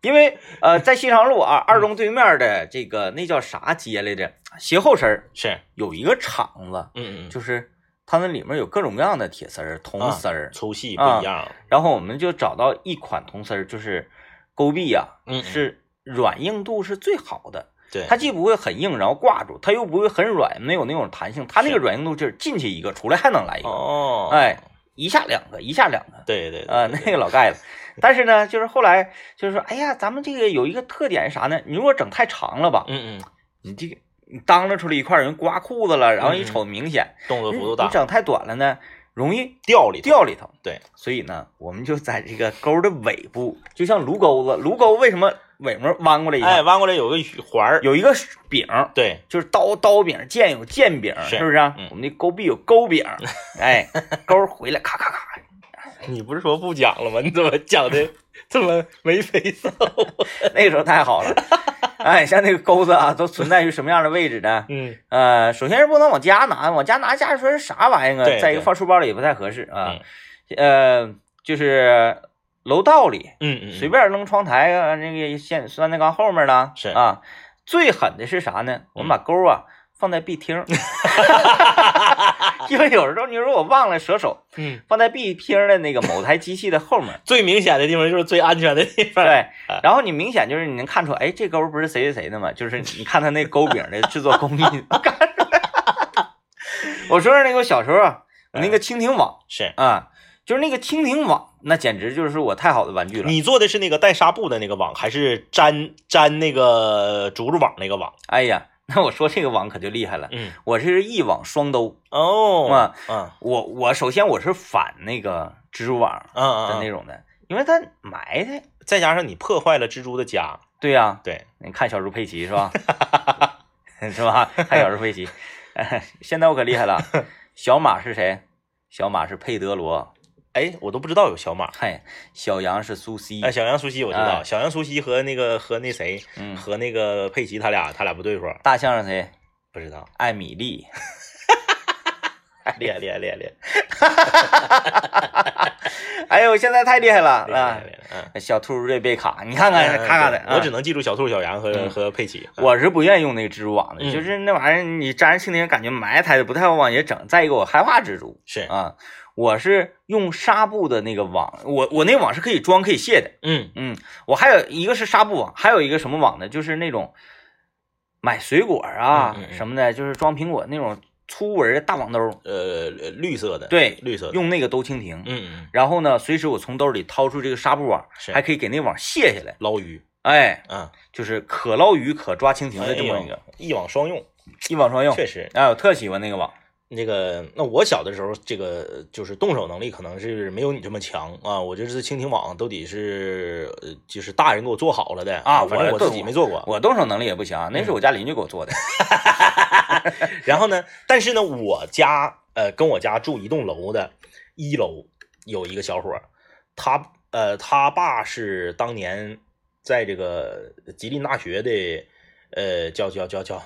S1: 因为呃在西长路啊二中对面的这个那叫啥街来着？斜后身
S2: 是，
S1: 有一个厂子，
S2: 嗯嗯，
S1: 就是它那里面有各种各样的铁丝儿、铜丝儿，
S2: 粗细不一样。
S1: 然后我们就找到一款铜丝儿，就是勾臂呀、
S2: 嗯嗯
S1: 是软硬度是最好的。
S2: 对，
S1: 它既不会很硬，然后挂住，它又不会很软，没有那种弹性。它那个软硬度就是进去一个，出来还能来一个，
S2: 哦，
S1: 哎，一下两个，一下两个，
S2: 对 [laughs] 对对
S1: 啊、那个老盖了。但是呢，就是后来就是说，哎呀，咱们这个有一个特点是啥呢？你如果整太长了吧，
S2: 嗯嗯，
S1: 你这个你当着出来一块人刮裤子了，然后一瞅明显。
S2: 动作幅度大，
S1: 你整太短了呢，容易
S2: 掉里头。
S1: 掉里头。
S2: 对，
S1: 所以呢，我们就在这个钩的尾部，就像炉钩子，炉钩为什么尾巴弯过来一
S2: 哎，
S1: 下？
S2: 弯过来有个环儿，
S1: 有一个柄，
S2: 对，
S1: 就是刀刀柄，剑有剑柄，
S2: 是
S1: 是不是我们的钩臂有钩柄，[laughs] 哎，钩回来咔咔咔，
S2: 你不是说不讲了吗？你怎么讲的这么眉飞色舞？[laughs]
S1: 那个时候太好了。哎，像那个钩子啊，都存在于什么样的位置呢？
S2: 嗯
S1: 呃，首先是不能往家拿，往家拿家里说是啥玩意儿啊？
S2: 对对
S1: 再一个放书包里也不太合适啊。呃，就是楼道里
S2: 嗯嗯，
S1: 随便扔窗台啊，那个线酸菜缸后面了，
S2: 是
S1: 啊。最狠的是啥呢？我们把钩啊放在壁厅，[laughs] 因为有时候你说我忘了舍手，
S2: 嗯，
S1: 放在 B 厅的那个某台机器的后面。
S2: 最明显的地方就是最安全的地方。
S1: 对，然后你明显就是你能看出，哎，这钩不是谁谁谁的吗？就是你看他那钩柄的制作工艺，看出来。我说说那个小时候那个蜻蜓网
S2: 是
S1: 啊，就是那个蜻蜓网，那简直就是我太好的玩具了。
S2: 你做的是那个带纱布的那个网，还是粘粘那个竹子网那个网？
S1: 哎呀，那我说这个网可就厉害了，
S2: 嗯，
S1: 我这是一网双兜。
S2: 哦，
S1: 啊
S2: 嗯
S1: 我我首先我是反那个蜘蛛网的那种的，因为它埋汰。
S2: 再加上你破坏了蜘蛛的家，
S1: 对呀、
S2: 对，
S1: 你看小猪佩奇是吧？[laughs] 是吧？看小猪佩奇，哎，[laughs] 现在我可厉害了。[laughs] 小马是谁？小马是佩德罗，
S2: 哎，我都不知道有小马。
S1: 嗨，小羊是苏西，
S2: 哎，小杨苏西我知道，
S1: 哎
S2: 小杨苏西和那个和那谁
S1: 嗯，
S2: 和那个佩奇他俩他俩不对付，
S1: 大象是谁？
S2: 不知道。
S1: 艾米丽，[laughs]
S2: 厉害厉害厉害厉 [laughs] 害
S1: 哎呦，现在太厉害了啊小兔瑞贝卡，你看看
S2: 嗯
S1: 咔咔的，
S2: 我只
S1: 啊
S2: 能记住小兔、小羊和
S1: 嗯
S2: 和佩奇。嗯
S1: 我是不愿意用那个蜘蛛网的，
S2: 嗯
S1: 就是那玩意儿你粘上蜻蜓，感觉埋汰的不太好往下整。再一个，我害怕蜘蛛
S2: 是，
S1: 啊，我是用纱布的那个网，我我那网是可以装可以卸的。
S2: 嗯
S1: 嗯，我还有一个是纱布网，还有一个什么网呢？就是那种买水果啊
S2: 嗯嗯嗯
S1: 什么的，就是装苹果那种粗纹的大网兜，
S2: 呃，绿色的，
S1: 对，
S2: 绿色的，
S1: 用那个兜蜻蜓。
S2: 嗯嗯
S1: 然后呢，随时我从兜里掏出这个纱布网，还可以给那网卸下来。
S2: 捞鱼，
S1: 哎，
S2: 嗯，
S1: 就是可捞鱼可抓蜻蜓的这么一个
S2: 一网双用，
S1: 一网双用。
S2: 确实。
S1: 哎，我特喜欢那个网。
S2: 那个，那我小的时候，这个就是动手能力可能是没有你这么强啊。我这是蜻蜓网都得是，呃，就是大人给我做好了的
S1: 啊我
S2: 反正我自己没做过。
S1: 我动手能力也不强，那是我家邻居给我做的。[laughs]
S2: 然后呢，但是呢，我家呃跟我家住一栋楼的一楼有一个小伙儿，他呃他爸是当年在这个吉林大学的呃叫叫叫叫叫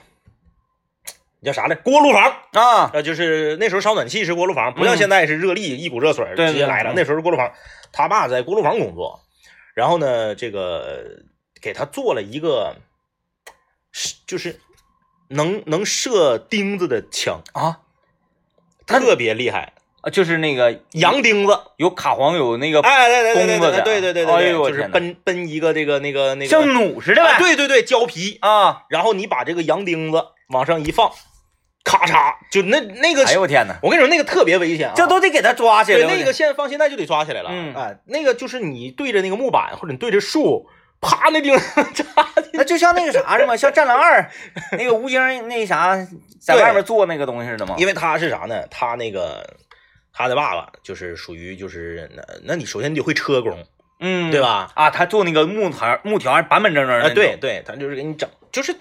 S2: 啥来锅炉房。
S1: 啊，
S2: 呃，就是那时候烧暖气是锅炉房，不像
S1: 嗯
S2: 现在是热力一股热水直接来了。
S1: 嗯
S2: 那时候是锅炉房，他爸在锅炉房工作，然后呢，这个给他做了一个是就是能能射钉子的枪，
S1: 啊，
S2: 特别厉害，
S1: 啊就是那个
S2: 洋钉子。
S1: 有卡簧，有那个
S2: 哎，对对对对对对对对就是奔奔一个这个那个那个
S1: 像弩似的呗。
S2: 啊对对对，胶皮，
S1: 啊，
S2: 然后你把这个洋钉子往上一放，咔嚓，就那那个
S1: 哎呦我天哪，
S2: 我跟你说，那个特别危险啊！
S1: 这都得给他抓起来。
S2: 对那个现在放现在就得抓起来了。
S1: 嗯
S2: 哎，那个就是你对着那个木板或者你对着树啪那钉上 [laughs] 扎的，
S1: 那就像那个啥的嘛？像《战狼二》那个吴京那啥在外面做那个东西似的嘛？
S2: 因为他是啥呢？他那个他的爸爸就是属于就是那那你首先你得会车工，
S1: 嗯，
S2: 对？吧？
S1: 啊，他做那个木条木条板板正正的
S2: 啊，对对，他就是给你整，就是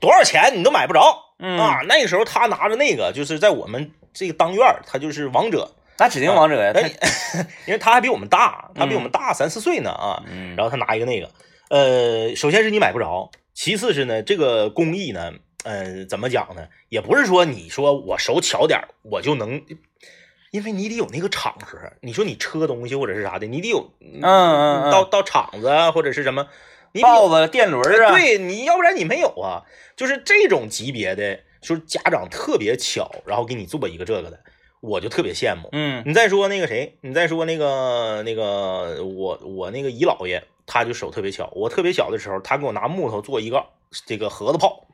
S2: 多少钱你都买不着、
S1: 嗯
S2: 啊。那个时候他拿着那个，就是在我们这个当院儿他就是王者，
S1: 那指定王者呀，他
S2: 哎，[laughs] 因为他还比我们大，他比我们大三四岁呢啊。
S1: 嗯，
S2: 然后他拿一个那个，呃，首先是你买不着，其次是呢，这个工艺呢，呃，怎么讲呢？也不是说你说我手巧点儿我就能，因为你得有那个场合。你说你车东西或者是啥的，你得有，嗯
S1: 嗯嗯
S2: 到到厂子啊或者是什么，
S1: 豹子、电轮啊，，
S2: 对你要不然你没有啊。就是这种级别的，就是家长特别巧，然后给你做一个这个的，我就特别羡慕。
S1: 嗯
S2: 你再说那个谁，你再说那个那个我我那个姨姥爷，他就手特别巧。我特别小的时候，他给我拿木头做一个这个盒子炮，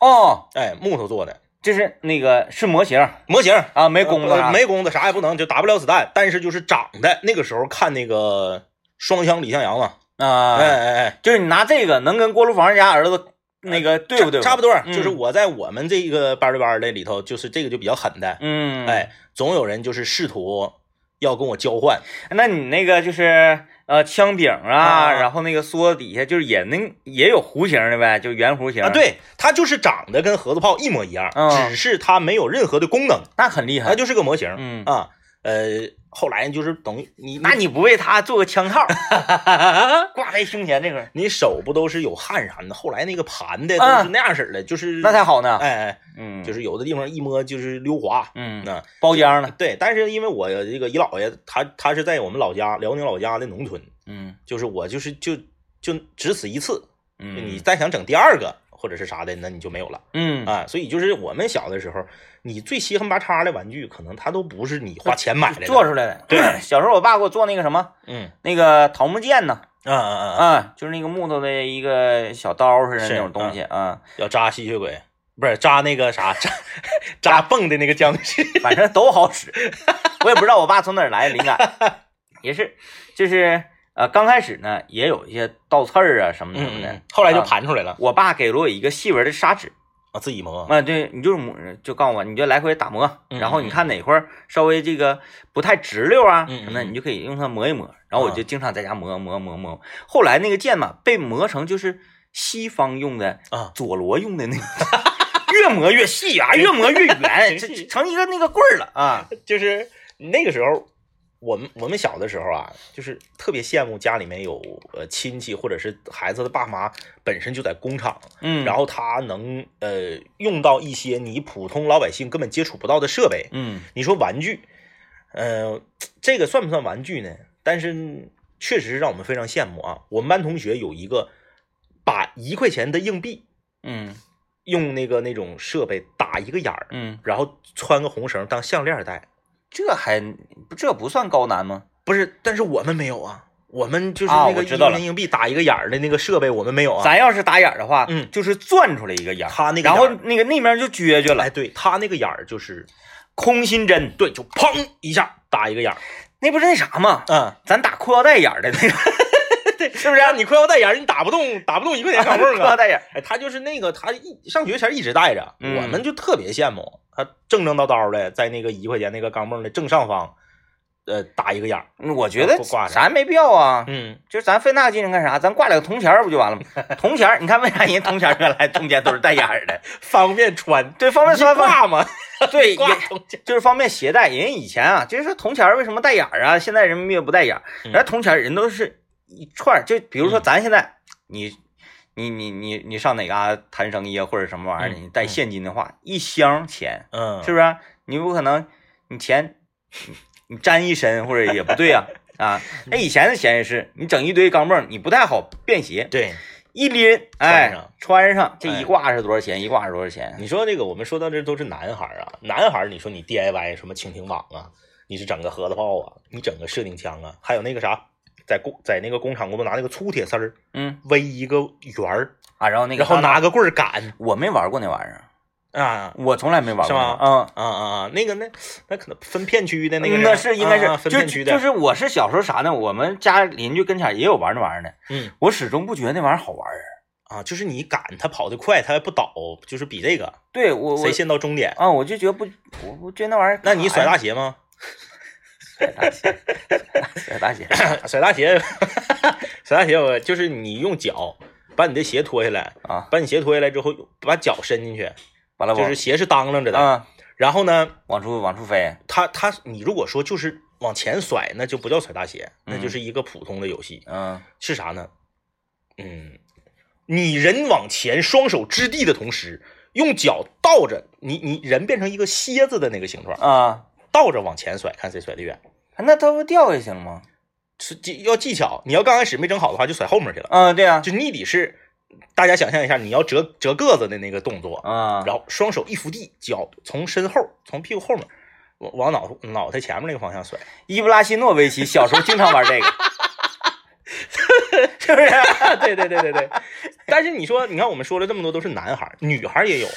S1: 哦，
S2: 哎，木头做的
S1: 这是那个是模型
S2: 模型，
S1: 啊，没工子
S2: 呃，没工子，啥也不能，就打不了子弹，但是就是长的。那个时候看那个双枪李向阳嘛，
S1: 啊，
S2: 哎哎哎，
S1: 就是你拿这个能跟锅炉房家儿子那个对不对？
S2: 差不多，
S1: 嗯。
S2: 就是我在我们这个班对班的里头，就是这个就比较狠的，
S1: 嗯，
S2: 哎，总有人就是试图要跟我交换，
S1: 那你那个就是呃枪柄啊，
S2: 啊。
S1: 然后那个梭子底下就是也能也有弧形的呗，就圆弧形。
S2: 啊，，对，它就是长得跟盒子炮一模一样，
S1: 嗯。
S2: 只是它没有任何的功能，
S1: 那很厉害。
S2: 它。就是个模型。
S1: 嗯，
S2: 啊，呃，后来就是等于你
S1: 那你不为他做个枪套，[laughs] 挂在胸前这个，
S2: 你手不都是有汗啥的？后来那个盘的都
S1: 啊
S2: 是那样式儿的，就是
S1: 那才好呢。
S2: 哎哎，
S1: 嗯，
S2: 就是有的地方一摸就是溜滑。
S1: 嗯，
S2: 那
S1: 包浆了。
S2: 对，但是因为我这个姨姥爷，他他是在我们老家辽宁老家的农村，
S1: 嗯
S2: 就是我就是就就只此一次，
S1: 嗯，
S2: 你再想整第二个或者是啥的，那你就没有了
S1: 嗯
S2: 啊。所以就是我们小的时候，你最稀罕八叉的玩具，可能它都不是你花钱买来的。
S1: 做出来的。
S2: 对，[clears throat]
S1: 小时候我爸给我做那个什么，
S2: 嗯
S1: 那个桃木剑呢，
S2: 啊啊啊啊，
S1: 啊，就是那个木头的一个小刀似的那种东西啊，
S2: 要扎吸血鬼，不是扎那个啥扎扎蹦的那个僵尸。[laughs]
S1: 反正都好使。我也不知道我爸从哪儿来的灵感，也是，就是呃，刚开始呢也有一些倒刺儿啊什么什么的
S2: 嗯，，后来就
S1: 啊
S2: 盘出来了，
S1: 我爸给了我一个细纹的砂纸，
S2: 啊，自己磨。
S1: 啊，对你就是磨，就告诉我，你就来回打磨，
S2: 嗯
S1: 然后你看哪块儿稍微这个不太直溜啊
S2: 嗯嗯
S1: 什么的，你就可以用它磨一磨。然后我
S2: 啊
S1: 就经常在家磨磨磨磨。后来那个剑嘛，被磨成就是西方用的
S2: 啊
S1: 佐罗用的那个，[laughs] 越磨越细啊，越磨越圆，[laughs] 成一个那个棍儿了啊。
S2: 就是那个时候，我们我们小的时候啊，就是特别羡慕家里面有呃亲戚或者是孩子的爸妈本身就在工厂，
S1: 嗯，
S2: 然后他能呃用到一些你普通老百姓根本接触不到的设备。
S1: 嗯
S2: 你说玩具，呃，这个算不算玩具呢？但是确实是让我们非常羡慕啊。我们班同学有一个把一块钱的硬币
S1: 嗯
S2: 用那个那种设备打一个眼儿，
S1: 嗯，
S2: 然后穿个红绳当项链戴。
S1: 这还这不算高难吗？
S2: 不是，但是我们没有啊，我们就是
S1: 啊
S2: 那个一
S1: 我知道了
S2: 块钱硬币打一个眼儿的那个设备，我们没有啊。
S1: 咱要是打眼儿的话，
S2: 嗯
S1: 就是钻出来一个眼儿，
S2: 他那个
S1: 然后那个那面就撅撅了
S2: 哎，，对他那个眼儿就是
S1: 空心针，
S2: 对，就砰一下打一个眼儿。
S1: 那不是那啥吗？
S2: 嗯，
S1: 咱打裤腰带眼儿的那个，对，[laughs] 是不是？
S2: 你裤腰带眼儿，你打不动，打不动一块钱钢镚 [laughs]
S1: 裤腰
S2: 啊。
S1: 带眼儿，
S2: 哎，他就是那个，他一上学前一直戴着，
S1: 嗯
S2: 我们就特别羡慕他正正叨叨的在那个一块钱那个钢镚的正上方，呃，打一个眼儿。
S1: 嗯我觉得咱没必要啊。
S2: 嗯，
S1: 就咱费那个劲干啥？咱挂两个铜钱儿不就完了吗？铜钱儿，你看为啥人铜钱儿原来中间都是带眼儿的？[laughs]
S2: 方便穿，
S1: 对，方便穿方
S2: 挂嘛，
S1: 对，
S2: 挂。
S1: 就是方便携带。人家以前啊，就是说铜钱儿为什么带眼儿啊？现在人民币不带眼儿，家铜钱儿人都是一串儿。就比如说
S2: 嗯
S1: 咱现在，你你你你你上哪嘎谈生意啊，或者什么玩意儿你带现金的话，一箱钱
S2: 嗯，
S1: 是不是？你不可能你钱你你沾一身或者也不对啊啊。那以前的钱也是，你整一堆钢镚儿，你不太好便携。
S2: 对。
S1: 一拎，哎，
S2: 穿上
S1: 这
S2: 哎
S1: 一挂是多少钱？一挂是多少钱？
S2: 你说这个，我们说到这都是男孩儿啊，男孩儿，你说你 DIY 什么蜻蜓网啊，你是整个盒子炮啊，你整个射钉枪啊，还有那个啥，在工在那个工厂工作拿那个粗铁丝儿
S1: 嗯
S2: 围一个圆儿，
S1: 啊，然后那个
S2: 然后拿个棍儿杆，
S1: 我没玩过那玩意儿，
S2: 啊
S1: 我从来没玩过，
S2: 是吗
S1: 嗯。
S2: 啊啊啊，那个那那可能分片区的那个
S1: 那是应该是、
S2: 分
S1: 就
S2: 片区的，
S1: 就是我是小时候啥呢？我们家邻居跟前也有玩那玩意儿的，
S2: 嗯
S1: 我始终不觉得那玩意儿好玩儿。
S2: 啊，就是你赶他跑得快，他还不倒，就是比这个
S1: 对我我
S2: 谁先到终点。
S1: 啊，我就觉得不，我我觉得那玩意儿，
S2: 那你甩大鞋吗？
S1: 甩大鞋，甩大鞋
S2: 甩大鞋，甩 [coughs] [laughs] 大鞋，我就是你用脚把你的鞋脱下来，
S1: 啊，
S2: 把你鞋脱下来之后，把脚伸进去，
S1: 完了
S2: 就是鞋是当啷着的。
S1: 啊，
S2: 然后呢，
S1: 往出往出飞，
S2: 他他你如果说就是往前甩，那就不叫甩大鞋，
S1: 嗯。
S2: 那就是一个普通的游戏。
S1: 嗯。
S2: 是啥呢？嗯，你人往前双手支地的同时，用脚倒着，你你人变成一个蝎子的那个形状，
S1: 啊，
S2: 倒着往前甩，看谁甩得远。
S1: 那它不掉下去了吗？
S2: 是技要技巧，你要刚开始没整好的话，就甩后面去了。
S1: 嗯，对啊，
S2: 就逆底式，大家想象一下，你要折折个子的那个动作，
S1: 啊，
S2: 然后双手一扶地，脚从身后，从屁股后面往往脑脑袋前面那个方向甩。
S1: 伊布拉希诺维奇小时候经常玩这个，[laughs] 是不是？
S2: 对对对对对。但是你说，你看我们说了这么多都是男孩，女孩也有。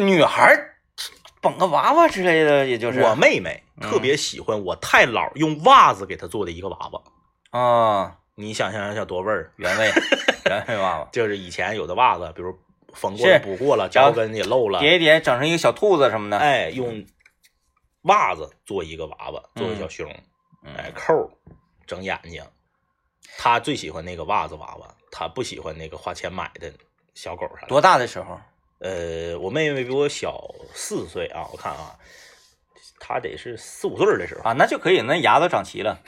S1: 女孩儿捧个娃娃之类的，也就是
S2: 我妹妹
S1: 嗯
S2: 特别喜欢我太姥用袜子给她做的一个娃娃，
S1: 啊，
S2: 你想象一下多味儿。
S1: 原味 [laughs] 原味娃娃，[laughs]
S2: 就是以前有的袜子，比如缝过了、补过了，脚跟也漏了，
S1: 叠一叠整成一个小兔子什么的，
S2: 哎，用袜子做一个娃娃，做个小熊，哎，
S1: 嗯
S2: 扣整眼睛。她最喜欢那个袜子娃娃，她不喜欢那个花钱买的小狗啥的。
S1: 多大的时候？
S2: 呃，我妹妹比我小四岁啊，我看啊，她得是四五岁的时候。
S1: 啊，那就可以，那牙都长齐了。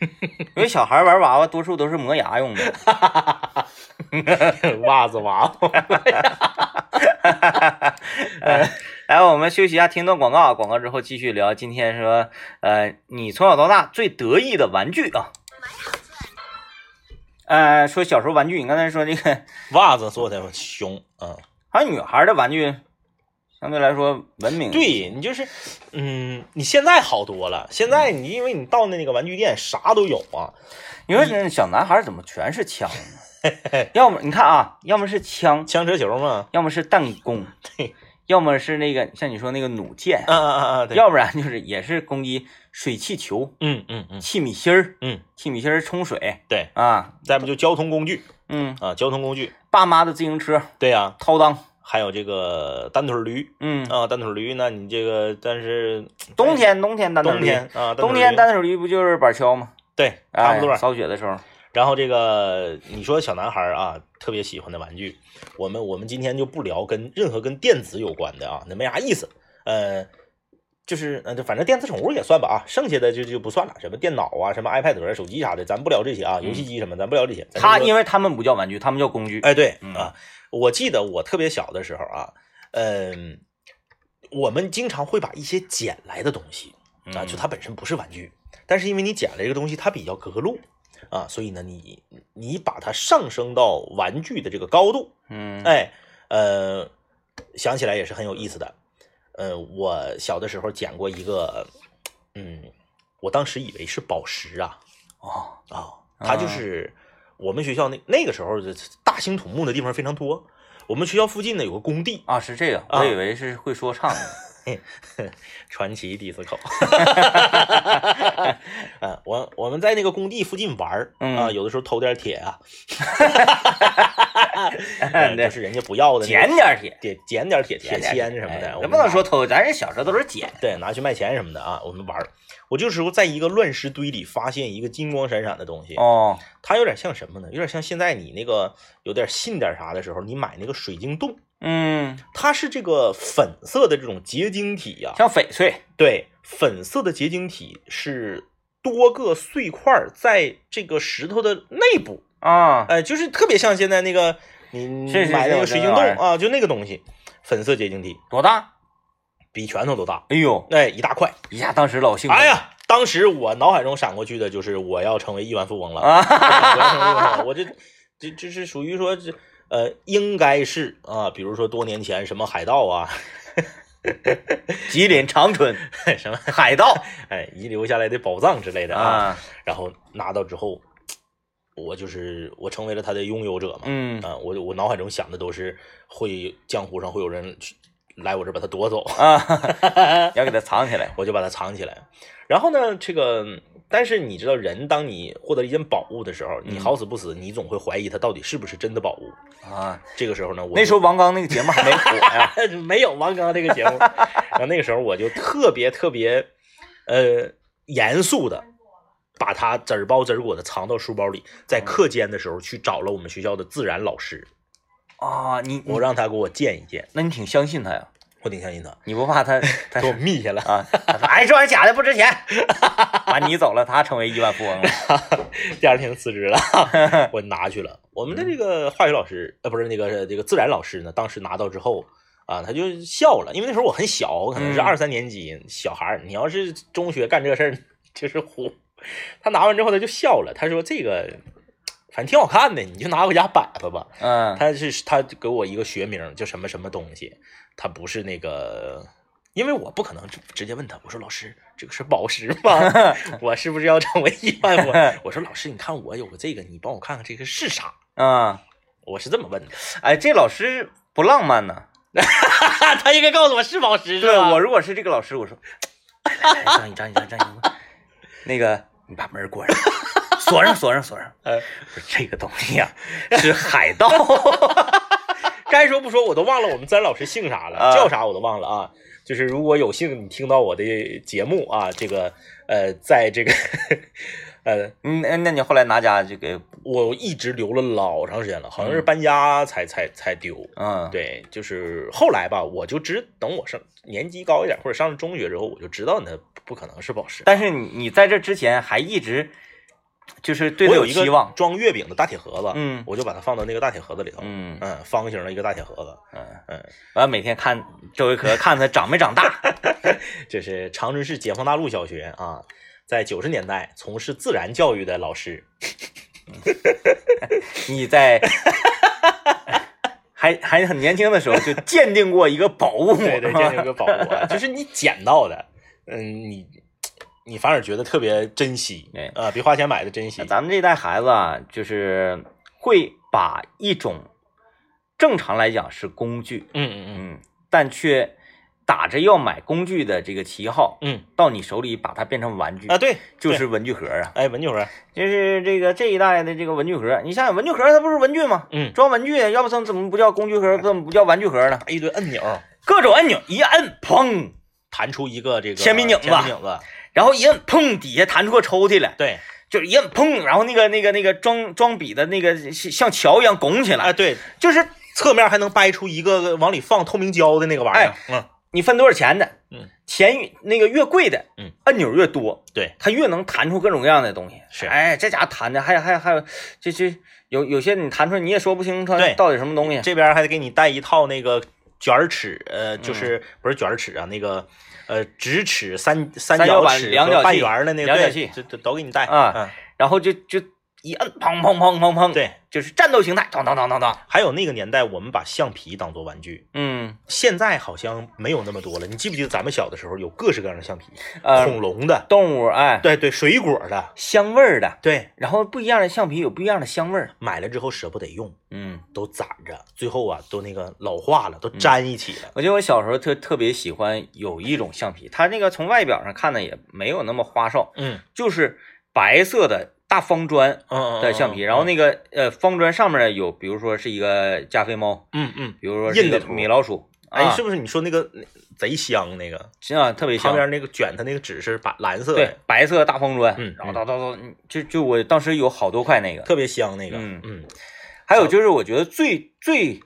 S1: [laughs] 因为小孩玩娃娃多数都是磨牙用的。
S2: 袜子娃娃，[laughs]
S1: 呃，来，我们休息一下，听段广告，广告之后继续聊。今天说，呃，你从小到大最得意的玩具啊？呃，说小时候玩具，你刚才说这个，
S2: 袜子做的熊，嗯，
S1: 好像女孩的玩具相对来说文明。，
S2: 对你就是，嗯，你现在好多了，现在你因为你到那个玩具店啥都有啊，
S1: 你说那小男孩怎么全是枪呢？[laughs] 要么你看啊，要么是枪，
S2: 枪车球嘛，
S1: 要么是弹弓，
S2: 对，
S1: 要么是那个像你说那个弩箭，
S2: 啊啊啊啊，对，
S1: 要不然就是也是攻击水气球、
S2: 嗯嗯嗯。
S1: 气米芯儿、
S2: 嗯，
S1: 气米芯儿冲水
S2: 对，
S1: 啊，
S2: 再不就交通工具。
S1: 嗯，
S2: 啊，交通工具，
S1: 爸妈的自行车、
S2: 对呀、
S1: 掏裆，
S2: 还有这个单腿驴。
S1: 嗯，
S2: 啊，单腿驴那，你这个但是
S1: 冬天冬天单腿
S2: 冬
S1: 驴，
S2: 天啊，
S1: 冬天
S2: 单
S1: 单腿驴不就是板锹吗？
S2: 对差不多
S1: 哎，扫雪的时候，
S2: 然后这个你说小男孩啊，特别喜欢的玩具，我们我们今天就不聊跟任何跟电子有关的啊，那没啥意思。呃，就是呃，反正电子宠物也算吧啊，剩下的就就不算了，什么电脑啊、什么 iPad、手机啥的，咱不聊这些啊，游戏机什么咱不聊这些。
S1: 他因为他们不叫玩具，他们叫工具。
S2: 哎对
S1: 嗯
S2: 啊，我记得我特别小的时候啊，嗯、我们经常会把一些捡来的东西啊，
S1: 嗯
S2: 就它本身不是玩具，但是因为你捡了一个东西，它比较格路啊，所以呢，你你把它上升到玩具的这个高度，
S1: 嗯，
S2: 哎，呃，想起来也是很有意思的。呃，我小的时候捡过一个，嗯，我当时以为是宝石啊
S1: 哦，
S2: 啊，它就是我们学校那那个时候的大兴土木的地方非常多，我们学校附近呢有个工地，
S1: 啊，是这个，
S2: 啊
S1: 我以为是会说唱的。[laughs]
S2: 传奇迪斯科。[laughs] 啊，我我们在那个工地附近玩儿
S1: 嗯
S2: 啊，有的时候偷点铁啊，[laughs]
S1: 对
S2: 呃就是人家不要的
S1: 捡点铁，
S2: 铁捡点铁铁签什么的，
S1: 不能说偷，咱人小时候都是捡。
S2: 对拿去卖钱什么的啊，我们玩儿。我就时候在一个乱石堆里发现一个金光闪闪的东西，
S1: 哦，
S2: 它有点像什么呢？有点像现在你那个有点信点啥的时候，你买那个水晶洞，
S1: 嗯，
S2: 它是这个粉色的这种结晶体呀、
S1: 像翡翠。
S2: 对，粉色的结晶体是多个碎块在这个石头的内部，
S1: 啊，
S2: 哎、就是特别像现在那个你买那个水晶洞啊，就那个东西，粉色结晶体，
S1: 多大？
S2: 比拳头都大，
S1: 哎呦，
S2: 哎，一大块。
S1: 一下当时老兴奋。
S2: 哎呀，当时我脑海中闪过去的就是我要成为亿万富翁了，
S1: 啊，[laughs]
S2: 我要成为亿万富翁，我这这这是属于说这呃，应该是啊，比如说多年前什么海盗啊，
S1: 吉林长春 [laughs]
S2: 什么
S1: 海盗 [laughs]
S2: 哎遗留下来的宝藏之类的啊，
S1: 啊，
S2: 然后拿到之后，我就是我成为了他的拥有者嘛。
S1: 嗯
S2: 啊，我我脑海中想的都是会江湖上会有人去来我这儿把它夺走，
S1: 啊，[laughs] 要给它藏起来。[laughs]
S2: 我就把它藏起来。然后呢，这个但是你知道，人当你获得一件宝物的时候，你
S1: 嗯
S2: 好死不死，你总会怀疑它到底是不是真的宝物。
S1: 啊，
S2: 这个时候呢，我
S1: 那时候王刚那个节目还没火呀。[laughs]
S2: 没有王刚这个节目，然后那个时候我就特别特别呃严肃的。把它籽儿包籽儿果的藏到书包里，在课间的时候去找了我们学校的自然老师，
S1: 啊，你
S2: 我让他给我见一见，
S1: 那你挺相信他呀？
S2: 我挺相信他，
S1: 你不怕他 [laughs] 他
S2: 给我密下了。
S1: 啊？他说哎，这玩意儿假的不值钱，完你走了，他成为亿万富翁了。[laughs]
S2: 第二天辞职了，[laughs] 我拿去了。我们的这个化学老师，呃，不是那个这个自然老师呢，当时拿到之后啊，他就笑了，因为那时候我很小，我可能是
S1: 嗯
S2: 二三年级小孩儿。你要是中学干这事儿，就是虎。他拿完之后他就笑了，他说这个反正挺好看的，你就拿回家摆摆吧。
S1: 嗯，
S2: 他是他给我一个学名叫什么什么东西，他不是那个，因为我不可能直直接问他，我说老师这个是宝石吗？[laughs] 我是不是要成为亿万富翁？我说老师，你看我有个这个，你帮我看看这个是啥？
S1: 啊，
S2: 我是这么问的，
S1: 哎，这老师不浪漫呢。[laughs]
S2: 他应该告诉我是宝石是
S1: 对
S2: 吧？
S1: 我如果是这个老师，我说，张一张一张张一，[laughs] 那个你把门关上，锁上锁上锁上。
S2: 呃，
S1: 说这个东西呀、是海盗。[laughs]
S2: 该说不说，我都忘了我们自然老师姓啥了，
S1: 啊
S2: 叫啥我都忘了啊。就是如果有幸你听到我的节目啊，这个呃，在这个呃，
S1: 嗯，那那你后来拿家这个
S2: 我一直留了老长时间了，好像是搬家才才才丢。
S1: 嗯，
S2: 对，就是后来吧，我就只等我上年级高一点，或者上了中学之后，我就知道那不可能是宝石。
S1: 但是你你在这之前还一直就是对
S2: 有一个
S1: 期望。
S2: 装月饼的大铁盒子，
S1: 嗯。
S2: 我就把它放到那个大铁盒子里头，
S1: 嗯。
S2: 嗯，方形的一个大铁盒子，
S1: 嗯。
S2: 嗯，
S1: 完了每天看周围壳看它长没长大。[laughs]
S2: 这是长春市解放大路小学啊，在九十年代从事自然教育的老师，[laughs]
S1: 你在 [laughs] 还还很年轻的时候就鉴定过一个宝物，
S2: 对对，
S1: 鉴
S2: 定一个宝物啊，就是你捡到的，嗯，你你反而觉得特别珍惜，
S1: 哎
S2: 啊，比花钱买的珍惜，
S1: 咱们这一代孩子啊，就是会把一种正常来讲是工具，
S2: 嗯嗯
S1: 嗯，但却打着要买工具的这个旗号，
S2: 嗯。
S1: 到你手里把它变成玩具
S2: 嗯啊，对，
S1: 就是文具盒啊，
S2: 哎，文具盒，
S1: 就是这个这一代的这个文具盒，你想想文具盒它不是文具吗？
S2: 嗯，
S1: 装文具的，要不怎么怎么不叫工具盒，怎么不叫玩具盒呢？
S2: 一堆按钮，
S1: 各种按钮一按，砰，
S2: 弹出一个这个
S1: 铅笔拧子
S2: 铅笔拧子，
S1: 然后一摁，砰，底下弹出个抽屉来，
S2: 对，
S1: 就是一摁，砰，然后那个那个那个装装笔的那个像像桥一样拱起来，
S2: 哎，对，
S1: 就是
S2: 侧面还能掰出一个往里放透明胶的那个玩意儿，嗯，
S1: 你分多少钱的，
S2: 嗯，
S1: 钱越那个越贵的，
S2: 嗯，
S1: 按钮越多，
S2: 对，
S1: 它越能弹出各种各样的东西。
S2: 是。
S1: 哎，这家伙弹的，还还还有，这这有有些你弹出来你也说不清它到底什么东西。
S2: 这边还得给你带一套那个卷尺，呃，
S1: 嗯。
S2: 就是、不是卷尺啊，那个呃直尺、三三
S1: 三角
S2: 角尺
S1: 两角
S2: 半圆的那个对
S1: 量角器
S2: 这这都给你带
S1: 啊然后就就一摁，砰砰砰砰砰，
S2: 嗯，，对，
S1: 就是战斗形态，当当当当当。
S2: 还有那个年代，我们把橡皮当做玩具，
S1: 嗯，
S2: 现在好像没有那么多了。你记不记得咱们小的时候有各式各样的橡皮，
S1: 呃，
S2: 恐龙的，
S1: 动物哎，
S2: 对对，水果的，
S1: 香味儿的，
S2: 对，
S1: 然后不一样的橡皮有不一样的香味儿。
S2: 买了之后舍不得用，
S1: 嗯，
S2: 都攒着，最后啊都那个老化了，都粘一起了。
S1: 我记得我小时候特特别喜欢有一种橡皮，它那个从外表上看呢也没有那么花哨，
S2: 嗯
S1: 就是白色的大方砖
S2: 嗯
S1: 的橡皮，然后那个呃方砖上面呢有，比如说是一个加菲猫，
S2: 嗯嗯，
S1: 比如说
S2: 印的
S1: 米老鼠，
S2: 哎，
S1: 啊。
S2: 是不是你说那个贼香那个？
S1: 啊，特别香。
S2: 旁边那个卷它那个纸是白蓝色
S1: 对
S2: 的，
S1: 白色大方砖，
S2: 嗯
S1: 然后叨叨叨，嗯就就我当时有好多块那个，
S2: 特别香那个。
S1: 嗯。
S2: 嗯。
S1: 还有就是我觉得最最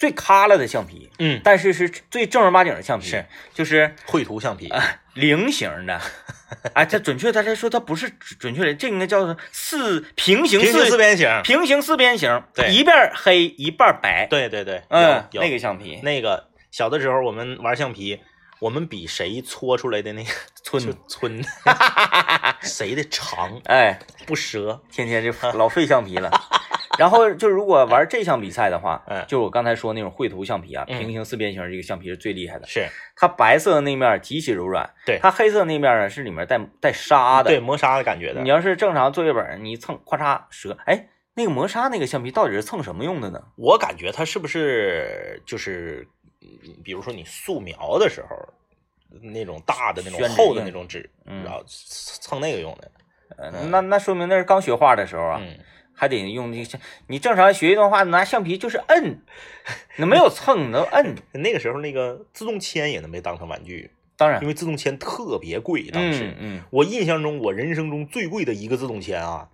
S1: 最卡了的橡皮，
S2: 嗯，
S1: 但是是最正儿八经的橡皮，
S2: 是。
S1: 就是
S2: 绘图橡皮。
S1: 菱形的，哎，[laughs] 它准确它来说它不是准准确的，这应该叫做四平行
S2: 平行四边形。
S1: 平行四边形，
S2: 对。
S1: 一半黑一半白，，
S2: 对对对，
S1: 嗯，那个橡皮，
S2: 那个小的时候我们玩橡皮，我们比谁搓出来的那个 [laughs]
S1: 寸。
S2: 就寸，[laughs] 谁的长
S1: 哎，
S2: 不折。
S1: 天天就老费橡皮了。[laughs] 然后就如果玩这项比赛的话，[laughs]
S2: 嗯
S1: 就是我刚才说那种绘图橡皮啊，
S2: 嗯
S1: 平行四边形这个橡皮是最厉害的。
S2: 是
S1: 它白色的那面极其柔软，
S2: 对
S1: 它黑色那面呢是里面带带沙的。
S2: 对，磨砂的感觉的
S1: 你。要是正常作业本，你蹭咔嚓折，哎，那个磨砂那个橡皮到底是蹭什么用的呢？
S2: 我感觉它是不是就是嗯比如说你素描的时候，那种大的那种厚的那种纸，
S1: 嗯
S2: 然后蹭那个用的。
S1: 呃那那说明那是刚学画的时候啊，
S2: 嗯，
S1: 还得用那个。你正常学一段话，拿橡皮就是摁，那没有蹭，你都摁。
S2: 那个时候那个自动铅也能被当成玩具，
S1: 当然
S2: 因，为自动铅特别贵。当时、
S1: 嗯嗯，
S2: 我印象中，我人生中最贵的一个自动铅啊，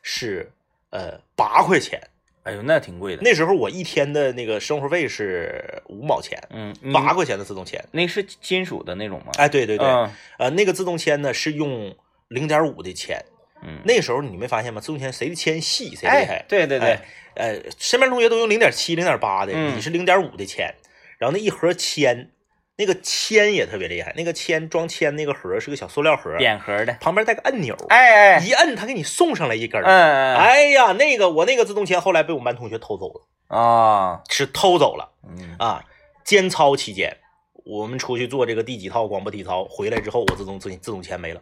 S2: 是呃八块钱。
S1: 哎呦，那挺贵的。
S2: 那时候我一天的那个生活费是五毛钱，
S1: 嗯，
S2: 八块钱的自动铅。
S1: 那是金属的那种吗？
S2: 哎，对对对，
S1: 嗯
S2: 呃，那个自动铅呢是用零点五的铅。
S1: 嗯，
S2: 那时候你没发现吗？自动铅谁的铅细谁厉害
S1: 哎，。对对对
S2: 哎，呃，身边同学都用零点七、零点八的，
S1: 嗯
S2: 你是零点五的铅，然后那一盒铅，那个铅也特别厉害，那个铅装铅那个盒是个小塑料盒，
S1: 扁盒的。
S2: 旁边带个按钮，
S1: 哎哎，
S2: 一摁它给你送上来一根儿。
S1: 嗯
S2: 哎呀，那个我那个自动铅后来被我们班同学偷走了，
S1: 啊，
S2: 是偷走了
S1: 嗯
S2: 啊！监操期间，我们出去做这个第几套广播体操，回来之后我自动自自动铅没了。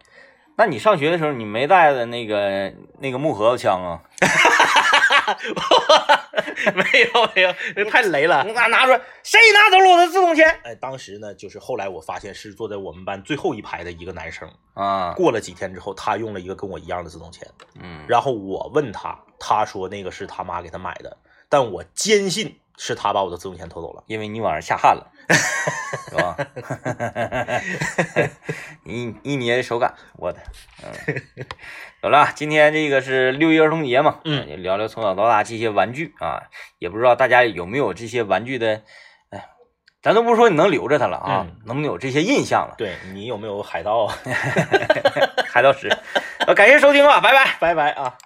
S1: 那你上学的时候，你没带的那个那个木盒子枪啊？[laughs]
S2: 没有没有，那太雷了。
S1: 拿拿出来，谁拿走了我的自动铅？
S2: 哎，当时呢，就是后来我发现是坐在我们班最后一排的一个男生。
S1: 啊，
S2: 过了几天之后，他用了一个跟我一样的自动铅，
S1: 嗯，
S2: 然后我问他，他说那个是他妈给他买的，但我坚信是他把我的自动铅偷走了。
S1: 因为你晚上下汗了，[laughs] 是吧？[laughs] 一一捏手感，我的，嗯，好了，今天这个是六一儿童节嘛，
S2: 嗯
S1: 聊聊从小到大这些玩具啊，也不知道大家有没有这些玩具的，哎，咱都不说你能留着它了啊，
S2: 嗯
S1: 能不能有这些印象了？
S2: 对你有没有海盗？[laughs]
S1: 海盗石，呃，感谢收听啊，拜拜。
S2: 拜拜啊！